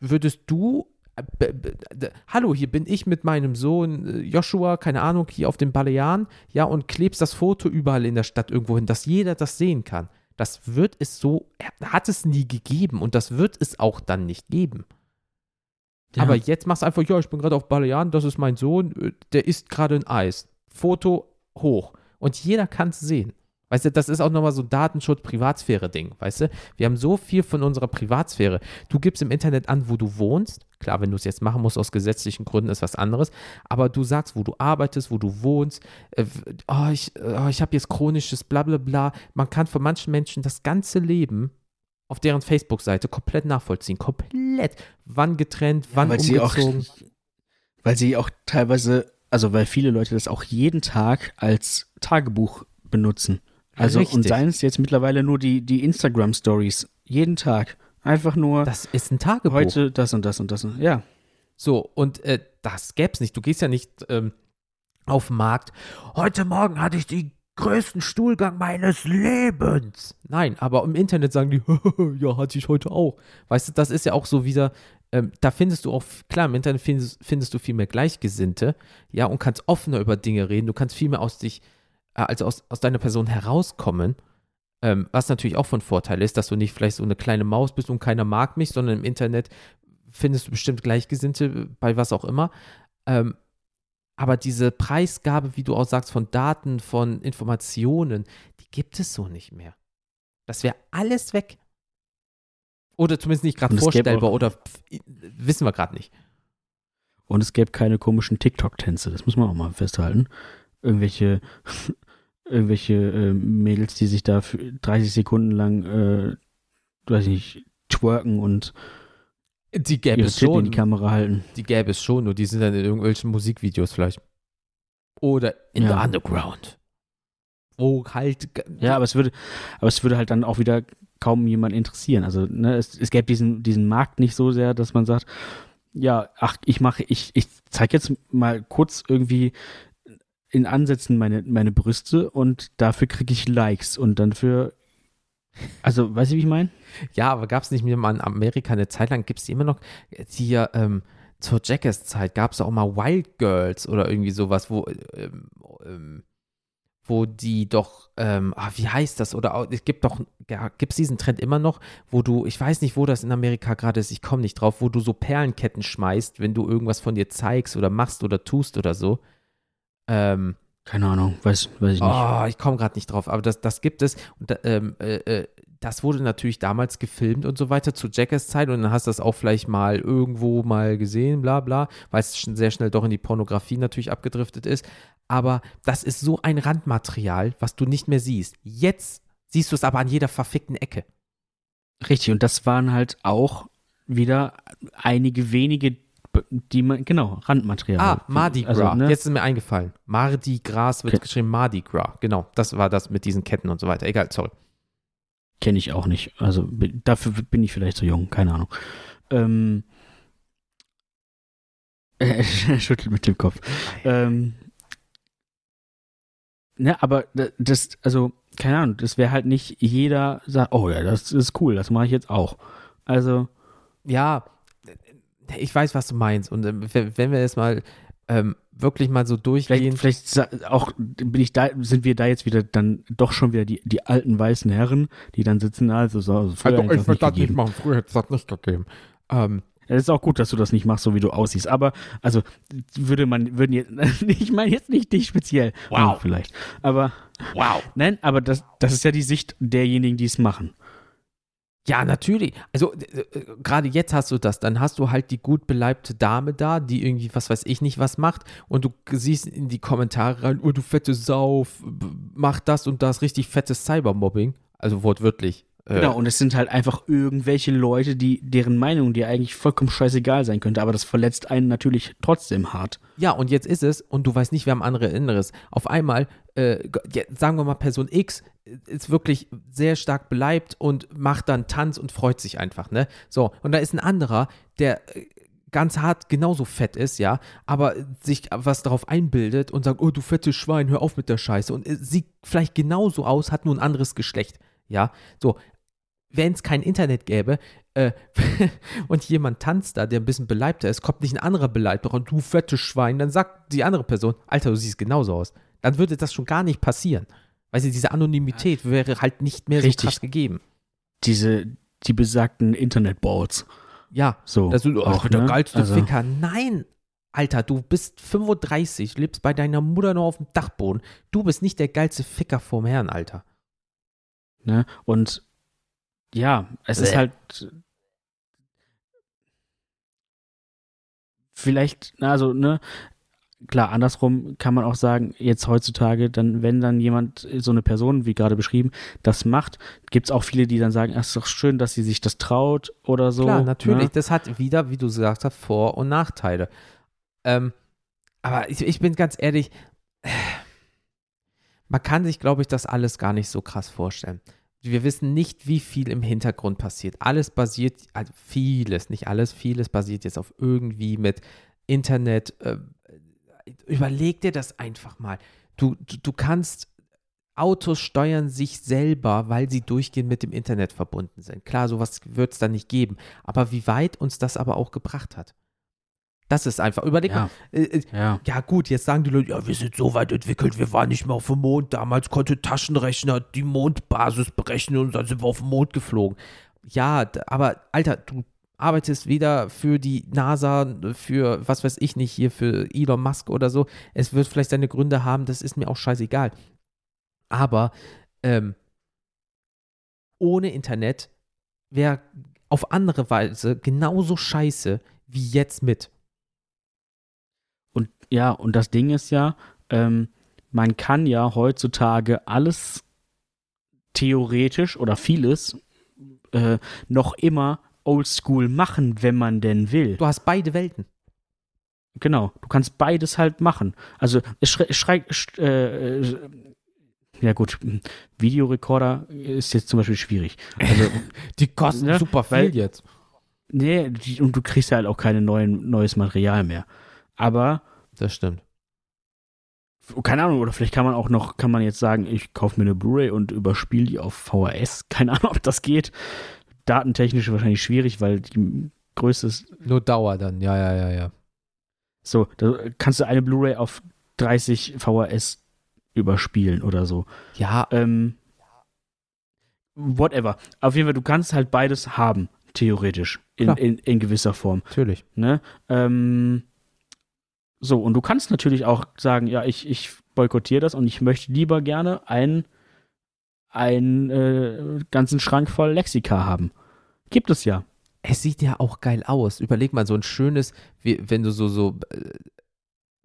Würdest du, äh, hallo, hier bin ich mit meinem Sohn äh, Joshua, keine Ahnung, hier auf den Balearen, ja, und klebst das Foto überall in der Stadt irgendwo hin, dass jeder das sehen kann. Das wird es so, hat es nie gegeben und das wird es auch dann nicht geben. Ja. Aber jetzt machst du einfach, ja, ich bin gerade auf Balearen, das ist mein Sohn, äh, der isst gerade ein Eis. Foto hoch. Und jeder kann es sehen. Weißt du, das ist auch nochmal so ein Datenschutz-Privatsphäre-Ding, weißt du? Wir haben so viel von unserer Privatsphäre. Du gibst im Internet an, wo du wohnst. Klar, wenn du es jetzt machen musst aus gesetzlichen Gründen, ist was anderes. Aber du sagst, wo du arbeitest, wo du wohnst. Äh, oh, ich, oh, ich habe jetzt chronisches Blablabla. Man kann von manchen Menschen das ganze Leben auf deren Facebook-Seite komplett nachvollziehen. Komplett. Wann getrennt, wann weil sie auch, umgezogen. weil sie auch teilweise, also weil viele Leute das auch jeden Tag als Tagebuch benutzen. Also und Richtig. seien es jetzt mittlerweile nur die, die Instagram Stories. Jeden Tag. Einfach nur Das ist ein Tagebuch. heute das und das und das. Und, ja. So, und äh, das gäbe es nicht. Du gehst ja nicht ähm, auf den Markt. Heute Morgen hatte ich den größten Stuhlgang meines Lebens. Nein, aber im Internet sagen die, [LAUGHS] ja, hatte ich heute auch. Weißt du, das ist ja auch so wieder, ähm, da findest du auch, klar, im Internet findest, findest du viel mehr Gleichgesinnte, ja, und kannst offener über Dinge reden. Du kannst viel mehr aus dich, äh, also aus, aus deiner Person herauskommen. Ähm, was natürlich auch von Vorteil ist, dass du nicht vielleicht so eine kleine Maus bist und keiner mag mich, sondern im Internet findest du bestimmt Gleichgesinnte bei was auch immer. Ähm, aber diese Preisgabe, wie du auch sagst, von Daten, von Informationen, die gibt es so nicht mehr. Das wäre alles weg. Oder zumindest nicht gerade vorstellbar auch- oder pf, wissen wir gerade nicht. Und es gäbe keine komischen TikTok-Tänze, das muss man auch mal festhalten. Irgendwelche, [LAUGHS] irgendwelche äh, Mädels, die sich da für 30 Sekunden lang, äh, weiß ich nicht, twerken und Die gäbe ihre es Titten in schon. die Kamera halten. Die gäbe es schon, nur die sind dann in irgendwelchen Musikvideos vielleicht. Oder in Ja. the Underground. Wo halt. Ja, aber es würde, aber es würde halt dann auch wieder kaum jemand interessieren. Also ne, es, es gäbe diesen, diesen Markt nicht so sehr, dass man sagt, ja, ach, ich mache, ich, ich zeige jetzt mal kurz irgendwie in Ansätzen meine, meine Brüste und dafür kriege ich Likes und dann für, also, weißt du, wie ich meine? Ja, aber gab es nicht mehr mal in Amerika eine Zeit lang, gibt es die immer noch, hier ähm, zur Jackass-Zeit gab es auch mal Wild Girls oder irgendwie sowas, wo, ähm, ähm, wo die doch, ähm, ah, wie heißt das? Oder auch, es gibt doch, ja, gibt es diesen Trend immer noch, wo du, ich weiß nicht, wo das in Amerika gerade ist, ich komme nicht drauf, wo du so Perlenketten schmeißt, wenn du irgendwas von dir zeigst oder machst oder tust oder so. Ähm, Keine Ahnung, weiß, weiß ich nicht. Oh, ich komme gerade nicht drauf, aber das, das gibt es. Und da, ähm, äh, äh, das wurde natürlich damals gefilmt und so weiter zu Jackass Zeit und dann hast du das auch vielleicht mal irgendwo mal gesehen, bla bla, weil es schon sehr schnell doch in die Pornografie natürlich abgedriftet ist. Aber das ist so ein Randmaterial, was du nicht mehr siehst. Jetzt siehst du es aber an jeder verfickten Ecke. Richtig, und das waren halt auch wieder einige wenige, die genau, Randmaterial. Ah, Mardi Gras. Also, ne? Jetzt ist mir eingefallen. Mardi Gras wird Okay. geschrieben Mardi Gras. Genau, das war das mit diesen Ketten und so weiter. Egal, sorry. kenne ich auch nicht. Also dafür bin ich vielleicht zu jung, keine Ahnung. Ähm, [LAUGHS] er schüttelt mit dem Kopf. Ähm, ne, aber das, also, keine Ahnung, das wäre halt nicht jeder sagt, oh ja, das ist cool, das mache ich jetzt auch. Also. Ja, ich weiß, was du meinst. Und äh, wenn wir jetzt mal ähm, wirklich mal so durchgehen. Vielleicht, vielleicht, auch bin ich da, sind wir da jetzt wieder dann doch schon wieder die, die alten weißen Herren, die dann sitzen, also so. Also, also ich würde das nicht machen, früher hätte es das nicht gegeben. Ähm, es ist auch gut, dass du das nicht machst, so wie du aussiehst. Aber, also, würde man, würden jetzt, [LAUGHS] ich meine jetzt nicht dich speziell. Wow. Vielleicht. Aber, wow. Nein, aber das, das ist ja die Sicht derjenigen, die es machen. Ja, natürlich. Also äh, gerade jetzt hast du das. Dann hast du halt die gut beleibte Dame da, die irgendwie, was weiß ich nicht, was macht. Und du siehst in die Kommentare rein, oh du fette Sau, mach das und das, richtig fettes Cybermobbing. Also wortwörtlich. Äh, genau, und es sind halt einfach irgendwelche Leute, die, deren Meinung dir eigentlich vollkommen scheißegal sein könnte, aber das verletzt einen natürlich trotzdem hart. Ja, und jetzt ist es, und du weißt nicht, wer am andere Inneres. Auf einmal, äh, sagen wir mal, Person X ist wirklich sehr stark beleibt und macht dann Tanz und freut sich einfach, ne? So, und da ist ein anderer, der äh, ganz hart genauso fett ist, ja, aber sich was darauf einbildet und sagt, oh du fettes Schwein, hör auf mit der Scheiße und sieht vielleicht genauso aus, hat nur ein anderes Geschlecht, ja, so, wenn es kein Internet gäbe äh, [LAUGHS] und jemand tanzt da, der ein bisschen beleibter ist, kommt nicht ein anderer Beleibter und du fettes Schwein, dann sagt die andere Person, Alter, du siehst genauso aus. Dann würde das schon gar nicht passieren. Weil diese Anonymität wäre halt nicht mehr Richtig. so krass gegeben. Diese, die besagten Internetballs. Ja, so. Das ist auch, der ne? geilste also. Ficker. Nein, Alter, du bist 35, lebst bei deiner Mutter noch auf dem Dachboden. Du bist nicht der geilste Ficker vorm Herrn, Alter. Ne? Und ja, es Bäh. ist halt vielleicht, also, ne, klar, andersrum kann man auch sagen, jetzt heutzutage, dann, wenn dann jemand, so eine Person, wie gerade beschrieben, das macht, gibt es auch viele, die dann sagen, es ist doch schön, dass sie sich das traut oder so. Klar, natürlich, ne? das hat wieder, wie du gesagt hast, Vor- und Nachteile. Ähm, aber ich, ich bin ganz ehrlich, [SIGHS] man kann sich, glaube ich, das alles gar nicht so krass vorstellen wir wissen nicht, wie viel im Hintergrund passiert. Alles basiert, also vieles, nicht alles, vieles basiert jetzt auf irgendwie mit Internet. Äh, überleg dir das einfach mal. Du, du, du kannst, Autos steuern sich selber, weil sie durchgehend mit dem Internet verbunden sind. Klar, sowas wird es da nicht geben. Aber wie weit uns das aber auch gebracht hat. Das ist einfach. Überleg ja. mal. Äh, äh, ja. ja. gut, jetzt sagen die Leute, ja, wir sind so weit entwickelt, wir waren nicht mehr auf dem Mond. Damals konnte Taschenrechner die Mondbasis berechnen und dann sind wir auf den Mond geflogen. Ja, aber Alter, du arbeitest weder für die NASA, für was weiß ich nicht, hier für Elon Musk oder so. Es wird vielleicht seine Gründe haben, das ist mir auch scheißegal. Aber ähm, ohne Internet wäre auf andere Weise genauso scheiße wie jetzt mit. Ja, und das Ding ist ja, ähm, man kann ja heutzutage alles theoretisch oder vieles äh, noch immer oldschool machen, wenn man denn will. Du hast beide Welten. Genau, du kannst beides halt machen. Also es schreit, äh, äh, ja gut, Videorekorder ist jetzt zum Beispiel schwierig. Also, [LAUGHS] die kosten ne, super viel weil, jetzt. Nee, die, und du kriegst ja halt auch kein neues Material mehr. Aber. Das stimmt. Keine Ahnung, oder vielleicht kann man auch noch, kann man jetzt sagen, ich kaufe mir eine Blu-ray und überspiele die auf VHS. [LAUGHS] Keine Ahnung, ob das geht. Datentechnisch wahrscheinlich schwierig, weil die Größe ist. Nur Dauer dann, ja, ja, ja, ja. So, da kannst du eine Blu-ray auf 30 VHS überspielen oder so. Ja. Ähm, whatever. Auf jeden Fall, du kannst halt beides haben, theoretisch. In, in, in, gewisser Form. Natürlich. Ne? Ähm, so, und du kannst natürlich auch sagen, ja, ich, ich boykottiere das und ich möchte lieber gerne einen, einen äh, ganzen Schrank voll Lexika haben. Gibt es ja. Es sieht ja auch geil aus. Überleg mal, so ein schönes, wenn du so, so äh,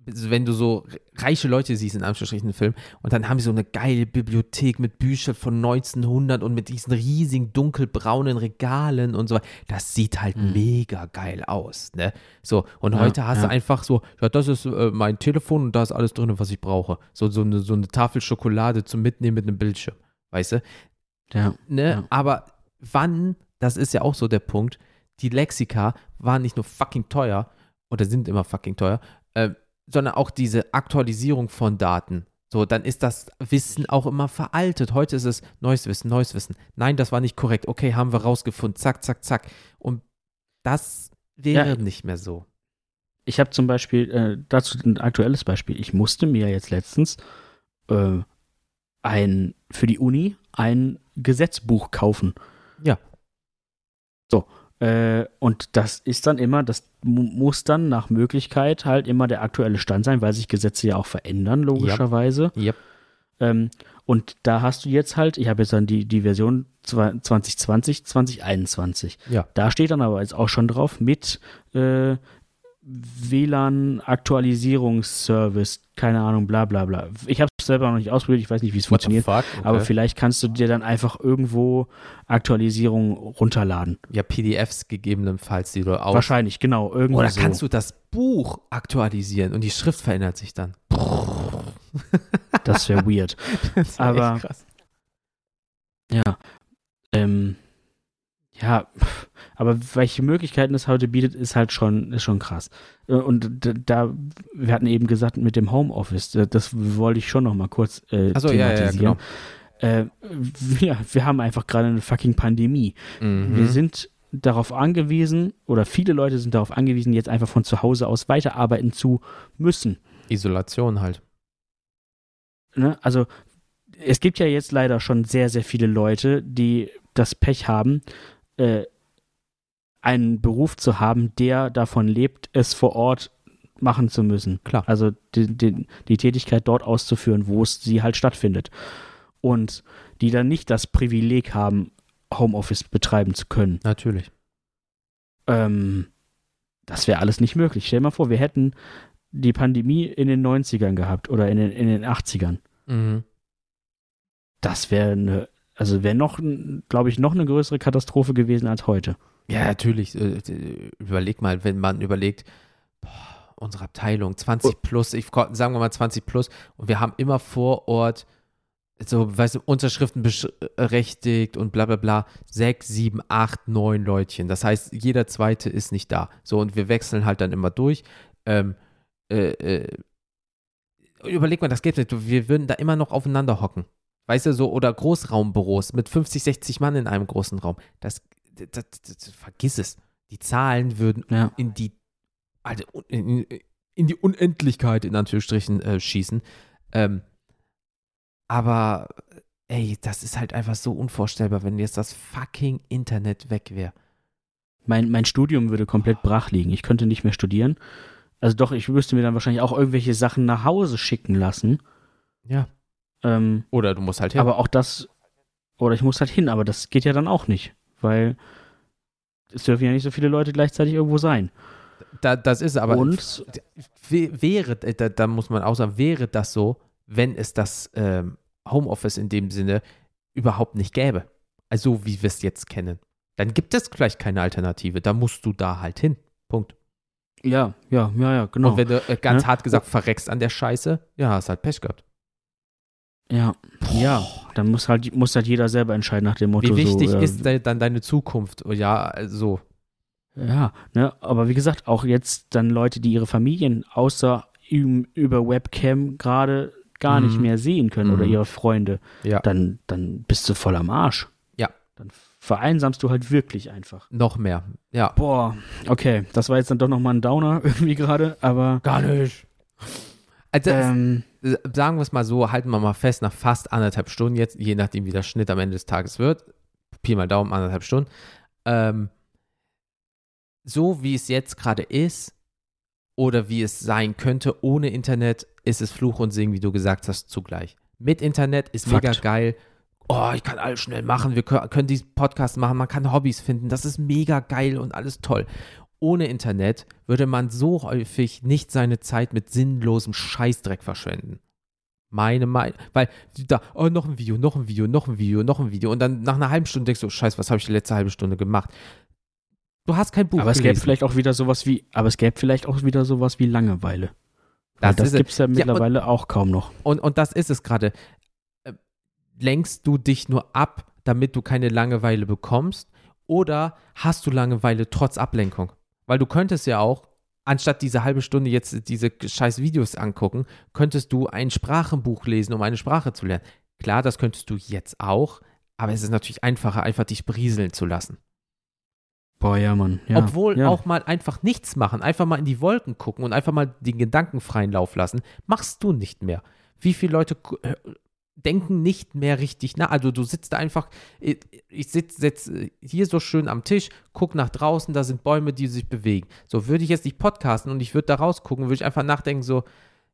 wenn du so reiche Leute siehst in Anführungsstrichen Film und dann haben sie so eine geile Bibliothek mit Büchern von 1900 und mit diesen riesigen dunkelbraunen Regalen und so, das sieht halt mhm. mega geil aus, ne? So, und ja, heute hast ja. du einfach so, ja, das ist äh, mein Telefon und da ist alles drin, was ich brauche. So, so, eine, so eine Tafel Schokolade zum Mitnehmen mit einem Bildschirm, weißt du? Ja. Ne? Ja. Aber wann, das ist ja auch so der Punkt, die Lexika waren nicht nur fucking teuer oder sind immer fucking teuer, äh, sondern auch diese Aktualisierung von Daten. So, dann ist das Wissen auch immer veraltet. Heute ist es neues Wissen, neues Wissen. Nein, das war nicht korrekt. Okay, haben wir rausgefunden. Zack, zack, zack. Und das wäre Ja. nicht mehr so. Ich habe zum Beispiel, äh, dazu ein aktuelles Beispiel. Ich musste mir jetzt letztens äh, ein, für die Uni ein Gesetzbuch kaufen. Ja. So. Äh, und das ist dann immer, das mu muss dann nach Möglichkeit halt immer der aktuelle Stand sein, weil sich Gesetze ja auch verändern, logischerweise. Yep. Ähm, und da hast du jetzt halt, ich habe jetzt dann die, die Version zwei- 2020, 2021. Ja. Da steht dann aber jetzt auch schon drauf mit äh, WLAN-Aktualisierungsservice, keine Ahnung, bla bla bla. Ich habe es selber noch nicht ausprobiert, ich weiß nicht, wie es funktioniert. fuck? Aber vielleicht kannst du dir dann einfach irgendwo Aktualisierungen runterladen. ja, PDFs gegebenenfalls, die du aus. Wahrscheinlich, genau. Irgendwo Oder so. kannst du das Buch aktualisieren und die Schrift verändert sich dann. Das wäre weird. Das wär [LAUGHS] Aber- krass. Ja. Ähm, ja, pff, aber welche Möglichkeiten es heute bietet, ist halt schon, ist schon krass. Äh, Und da, wir hatten eben gesagt, mit dem Homeoffice, äh, das wollte ich schon noch mal kurz äh, Achso, ja, ja, ja, thematisieren. genau. Äh, [LAUGHS] wir, wir haben einfach gerade eine fucking Pandemie. Mhm. Wir sind darauf angewiesen, oder viele Leute sind darauf angewiesen, jetzt einfach von zu Hause aus weiterarbeiten zu müssen. Isolation halt. ne, also es gibt ja jetzt leider schon sehr, sehr viele Leute, die das Pech haben, äh, einen Beruf zu haben, der davon lebt, es vor Ort machen zu müssen. Klar. Also die, die, die Tätigkeit dort auszuführen, wo es sie halt stattfindet. Und die dann nicht das Privileg haben, Homeoffice betreiben zu können. Natürlich. Ähm, das wäre alles nicht möglich. Stell dir mal vor, wir hätten die Pandemie in den 90ern gehabt oder in den, in den 80ern. Mhm. das wäre eine, also wäre noch, glaube ich, noch eine größere Katastrophe gewesen als heute. Ja, natürlich. Äh, äh, Überleg mal, wenn man überlegt, boah, unsere Abteilung 20 plus, ich sagen wir mal 20 plus, und wir haben immer vor Ort so, weißt du, Unterschriften berechtigt und bla bla bla, sechs, sieben, acht, neun Leutchen. Das heißt, jeder zweite ist nicht da. So, und wir wechseln halt dann immer durch. Ähm, äh, äh, überleg mal, das geht nicht. Wir würden da immer noch aufeinander hocken. Weißt du, so, oder Großraumbüros mit 50, 60 Mann in einem großen Raum. Das, das, das, das vergiss es. Die Zahlen würden Ja. in die, also in, in die Unendlichkeit in Anführungsstrichen äh, schießen. Ähm, aber ey, das ist halt einfach so unvorstellbar, wenn jetzt das fucking Internet weg wäre. Mein, mein Studium würde komplett brach liegen. Ich könnte nicht mehr studieren. Also doch, ich müsste mir dann wahrscheinlich auch irgendwelche Sachen nach Hause schicken lassen. Ja. Ähm, Oder du musst halt hin. Aber auch das, oder ich muss halt hin, aber das geht ja dann auch nicht, weil es dürfen ja nicht so viele Leute gleichzeitig irgendwo sein. da, das ist aber Und wäre, äh, da, da muss man auch sagen, wäre das so, wenn es das ähm, Homeoffice in dem Sinne überhaupt nicht gäbe. Also wie wir es jetzt kennen. Dann gibt es vielleicht keine Alternative. Da musst du da halt hin. Punkt. ja, ja, ja, ja, genau. Und wenn du äh, ganz Ne? hart gesagt verreckst an der Scheiße, ja, hast halt Pech gehabt. Ja, ja, dann muss halt, muss halt jeder selber entscheiden nach dem Motto Wie wichtig so, äh, ist de dann deine Zukunft? Oh, Ja, also, Ja, ne, aber wie gesagt, auch jetzt dann Leute, die ihre Familien außer über Webcam gerade gar nicht Mhm. mehr sehen können oder Mhm. ihre Freunde, ja, dann, dann bist du voll am Arsch. Ja. Dann vereinsamst du halt wirklich einfach. noch mehr. Ja. Boah, okay, das war jetzt dann doch nochmal ein Downer [LAUGHS] irgendwie gerade, aber Gar nicht. Also, ähm, äh, sagen wir es mal so, halten wir mal fest, nach fast anderthalb Stunden jetzt, je nachdem, wie der Schnitt am Ende des Tages wird, Pi mal Daumen, anderthalb Stunden, ähm, so wie es jetzt gerade ist oder wie es sein könnte ohne Internet, ist es Fluch und Segen, wie du gesagt hast, zugleich. Mit Internet ist Fakt. mega geil. Oh, ich kann alles schnell machen. Wir können, können diesen Podcast machen. Man kann Hobbys finden. Das ist mega geil und alles toll. Ohne Internet würde man so häufig nicht seine Zeit mit sinnlosem Scheißdreck verschwenden. Meine Meinung. Weil da, oh, noch ein Video, noch ein Video, noch ein Video, noch ein Video. Und dann nach einer halben Stunde denkst du, Scheiße, was habe ich die letzte halbe Stunde gemacht? Du hast kein Buch aber es gäbe gelesen. vielleicht auch wieder sowas wie, aber es gäbe vielleicht auch wieder sowas wie Langeweile. Weil Das das ist es. gibt es ja und- mittlerweile auch kaum noch. Und, und das ist es gerade. Äh, Lenkst du dich nur ab, damit du keine Langeweile bekommst? Oder hast du Langeweile trotz Ablenkung? Weil du könntest ja auch, anstatt diese halbe Stunde jetzt diese scheiß Videos angucken, könntest du ein Sprachenbuch lesen, um eine Sprache zu lernen. Klar, das könntest du jetzt auch, aber es ist natürlich einfacher, einfach dich berieseln zu lassen. Boah, ja, Mann. Ja, Obwohl ja. auch mal einfach nichts machen, einfach mal in die Wolken gucken und einfach mal den Gedanken freien Lauf lassen, machst du nicht mehr. Wie viele Leute denken nicht mehr richtig nach? Also du sitzt da einfach, ich, ich sitze sitz hier so schön am Tisch, guck nach draußen, da sind Bäume, die sich bewegen. So würde ich jetzt nicht podcasten und ich würde da rausgucken, würde ich einfach nachdenken so,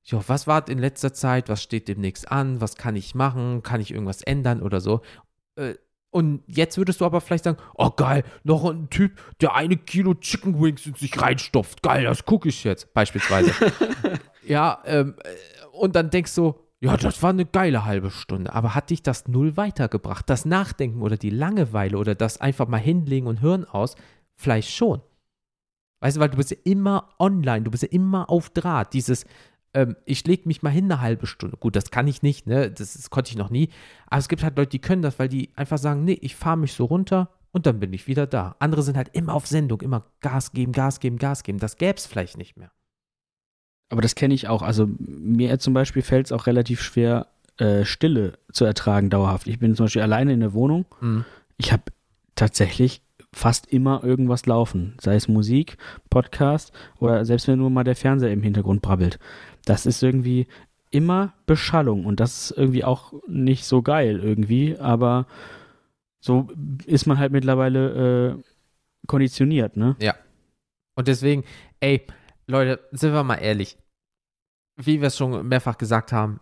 jo, was war in letzter Zeit, was steht demnächst an, was kann ich machen, kann ich irgendwas ändern oder so. Äh, und jetzt würdest du aber vielleicht sagen, oh geil, noch ein Typ, der eine Kilo Chicken Wings in sich reinstopft. Geil, das gucke ich jetzt, beispielsweise. [LAUGHS] ja, ähm, äh, und dann denkst du, ja, das war eine geile halbe Stunde. Aber hat dich das null weitergebracht? Das Nachdenken oder die Langeweile oder das einfach mal hinlegen und Hirn aus? Vielleicht schon. Weißt du, weil du bist ja immer online, du bist ja immer auf Draht. Dieses, ähm, ich lege mich mal hin eine halbe Stunde. Gut, das kann ich nicht, ne? Das, das konnte ich noch nie. Aber es gibt halt Leute, die können das, weil die einfach sagen, nee, ich fahre mich so runter und dann bin ich wieder da. Andere sind halt immer auf Sendung, immer Gas geben, Gas geben, Gas geben. Das gäbe es vielleicht nicht mehr. Aber das kenne ich auch. Also mir zum Beispiel fällt es auch relativ schwer, äh, Stille zu ertragen dauerhaft. Ich bin zum Beispiel alleine in der Wohnung. Mhm. Ich habe tatsächlich fast immer irgendwas laufen. Sei es Musik, Podcast oder selbst wenn nur mal der Fernseher im Hintergrund brabbelt. Das ist irgendwie immer Beschallung und das ist irgendwie auch nicht so geil irgendwie, aber so ist man halt mittlerweile äh, konditioniert, ne? Und deswegen, ey, Leute, sind wir mal ehrlich. Wie wir es schon mehrfach gesagt haben,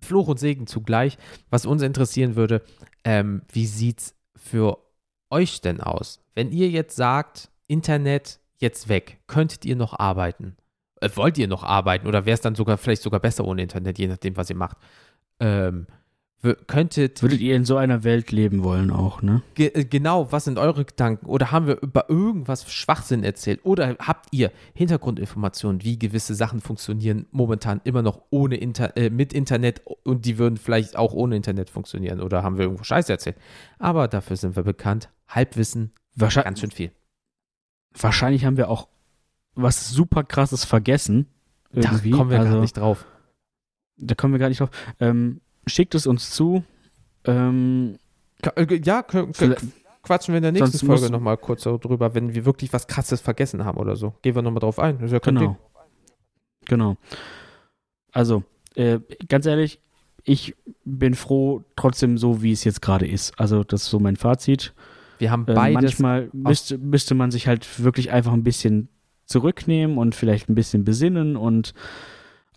Fluch und Segen zugleich. Was uns interessieren würde, ähm, wie sieht's für euch denn aus? Wenn ihr jetzt sagt, Internet jetzt weg, könntet ihr noch arbeiten? Äh, wollt ihr noch arbeiten oder wäre es dann sogar vielleicht sogar besser ohne Internet, je nachdem, was ihr macht? Ähm, könntet Würdet ihr in so einer Welt leben wollen auch, ne? Ge äh, genau, was sind eure Gedanken? Oder haben wir über irgendwas Schwachsinn erzählt? Oder habt ihr Hintergrundinformationen, wie gewisse Sachen funktionieren momentan immer noch ohne Inter äh, mit Internet und die würden vielleicht auch ohne Internet funktionieren? Oder haben wir irgendwo Scheiße erzählt? Aber dafür sind wir bekannt. Halbwissen, Wahrscheinlich, ganz schön viel. wahrscheinlich haben wir auch was super krasses vergessen. Irgendwie. Da kommen wir also, gar nicht drauf. Da kommen wir gar nicht drauf. Ähm, schickt es uns zu. Ähm, äh, Ja, quatschen wir in der nächsten Folge nochmal kurz darüber, wenn wir wirklich was Krasses vergessen haben oder so. Gehen wir nochmal drauf ein. Ja genau. Ding. Genau. Also, äh, ganz ehrlich, ich bin froh, trotzdem so, wie es jetzt gerade ist. Also, das ist so mein Fazit. Wir haben Äh, beides manchmal müsste, müsste man sich halt wirklich einfach ein bisschen zurücknehmen und vielleicht ein bisschen besinnen und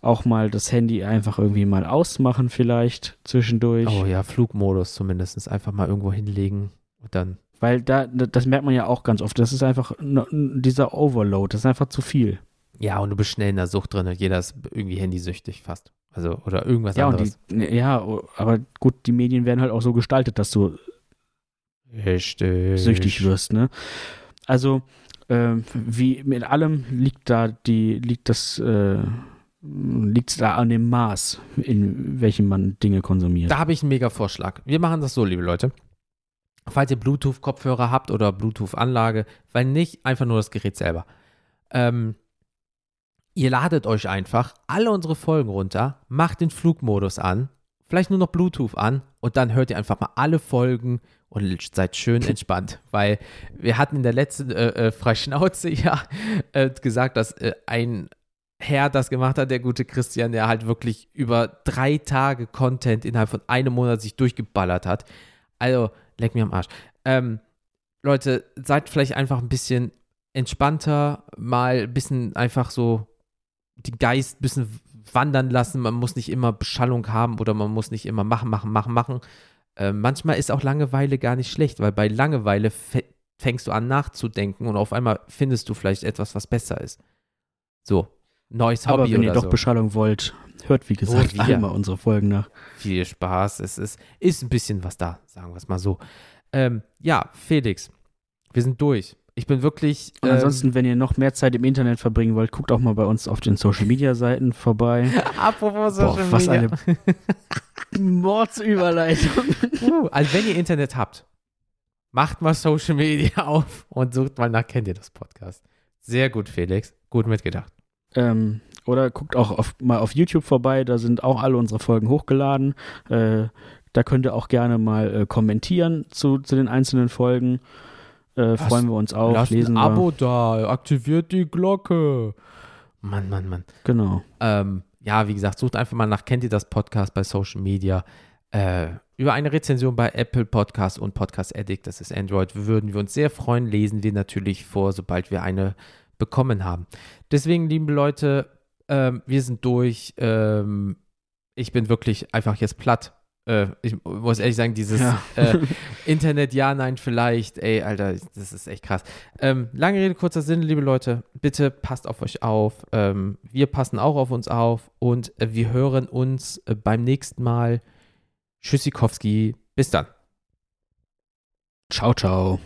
auch mal das Handy einfach irgendwie mal ausmachen, vielleicht zwischendurch. Oh ja, Flugmodus zumindest. Einfach mal irgendwo hinlegen und dann. Weil da, das merkt man ja auch ganz oft. Das ist einfach dieser Overload. Das ist einfach zu viel. Ja, und du bist schnell in der Sucht drin. Jeder ist irgendwie handysüchtig fast. Also, oder irgendwas Ja, und anderes. die, ja, aber gut, die Medien werden halt auch so gestaltet, dass du Richtig. süchtig wirst, ne? Also, ähm, wie mit allem liegt da die, liegt das, äh, liegt da an dem Maß, in welchem man Dinge konsumiert. Da habe ich einen mega Vorschlag. Wir machen das so, liebe Leute. Falls ihr Bluetooth-Kopfhörer habt oder Bluetooth-Anlage, weil nicht einfach nur das Gerät selber. Ähm, ihr ladet euch einfach alle unsere Folgen runter, macht den Flugmodus an, vielleicht nur noch Bluetooth an und dann hört ihr einfach mal alle Folgen und seid schön entspannt, [LAUGHS] weil wir hatten in der letzten äh, äh, Freischnauze [LAUGHS] ja äh, gesagt, dass äh, ein Herr das gemacht hat, der gute Christian, der halt wirklich über drei Tage Content innerhalb von einem Monat sich durchgeballert hat. Also, leck mir am Arsch. Ähm, Leute, seid vielleicht einfach ein bisschen entspannter, mal ein bisschen einfach so den Geist ein bisschen wandern lassen. Man muss nicht immer Beschallung haben oder man muss nicht immer machen, machen, machen, machen. Äh, manchmal ist auch Langeweile gar nicht schlecht, weil bei Langeweile fä- fängst du an nachzudenken und auf einmal findest du vielleicht etwas, was besser ist. So, neues Aber Hobby wenn ihr doch so. Beschallung wollt, hört wie gesagt Oh, einmal unsere Folgen nach. Viel Spaß. Es ist, ist ein bisschen was da, sagen wir es mal so. Ähm, ja, Felix, wir sind durch. Ich bin wirklich. Und ähm, ansonsten, wenn ihr noch mehr Zeit im Internet verbringen wollt, guckt auch mal bei uns auf den Social Media Seiten vorbei. [LAUGHS] apropos Boah, Social was Media. eine [LAUGHS] Mordsüberleitung. Uh, also wenn ihr Internet habt, macht mal Social Media [LAUGHS] auf und sucht mal nach, kennt ihr das Podcast? Sehr gut, Felix. Gut mitgedacht. Ähm, oder guckt auch auf, mal auf YouTube vorbei, da sind auch alle unsere Folgen hochgeladen. Äh, da könnt ihr auch gerne mal äh, kommentieren zu, zu den einzelnen Folgen. Äh, freuen wir uns auch. Lasst lesen ein Abo da, aktiviert die Glocke. Mann, Mann, Mann. Genau. Ähm, ja, wie gesagt, sucht einfach mal nach, kennt ihr das Podcast bei Social Media? Äh, über eine Rezension bei Apple Podcast und Podcast Addict, das ist Android, würden wir uns sehr freuen. Lesen wir natürlich vor, sobald wir eine bekommen haben. Deswegen, liebe Leute, ähm, wir sind durch. Ähm, ich bin wirklich einfach jetzt platt. Äh, ich muss ehrlich sagen, dieses Ja. äh, [LAUGHS] Internet, ja, nein, vielleicht, ey, Alter, das ist echt krass. Ähm, lange Rede, kurzer Sinn, liebe Leute, bitte passt auf euch auf. Ähm, wir passen auch auf uns auf und äh, wir hören uns äh, beim nächsten Mal. Tschüssikowski, bis dann. Ciao, ciao.